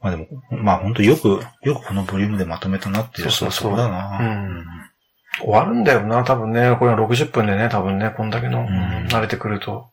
まあでも、まあ本当よく、よくこのボリュームでまとめたなっていう、そうそうそうだな。うん終わるんだよな、多分ね。これは60分でね、多分ね、こんだけの、ん慣れてくると。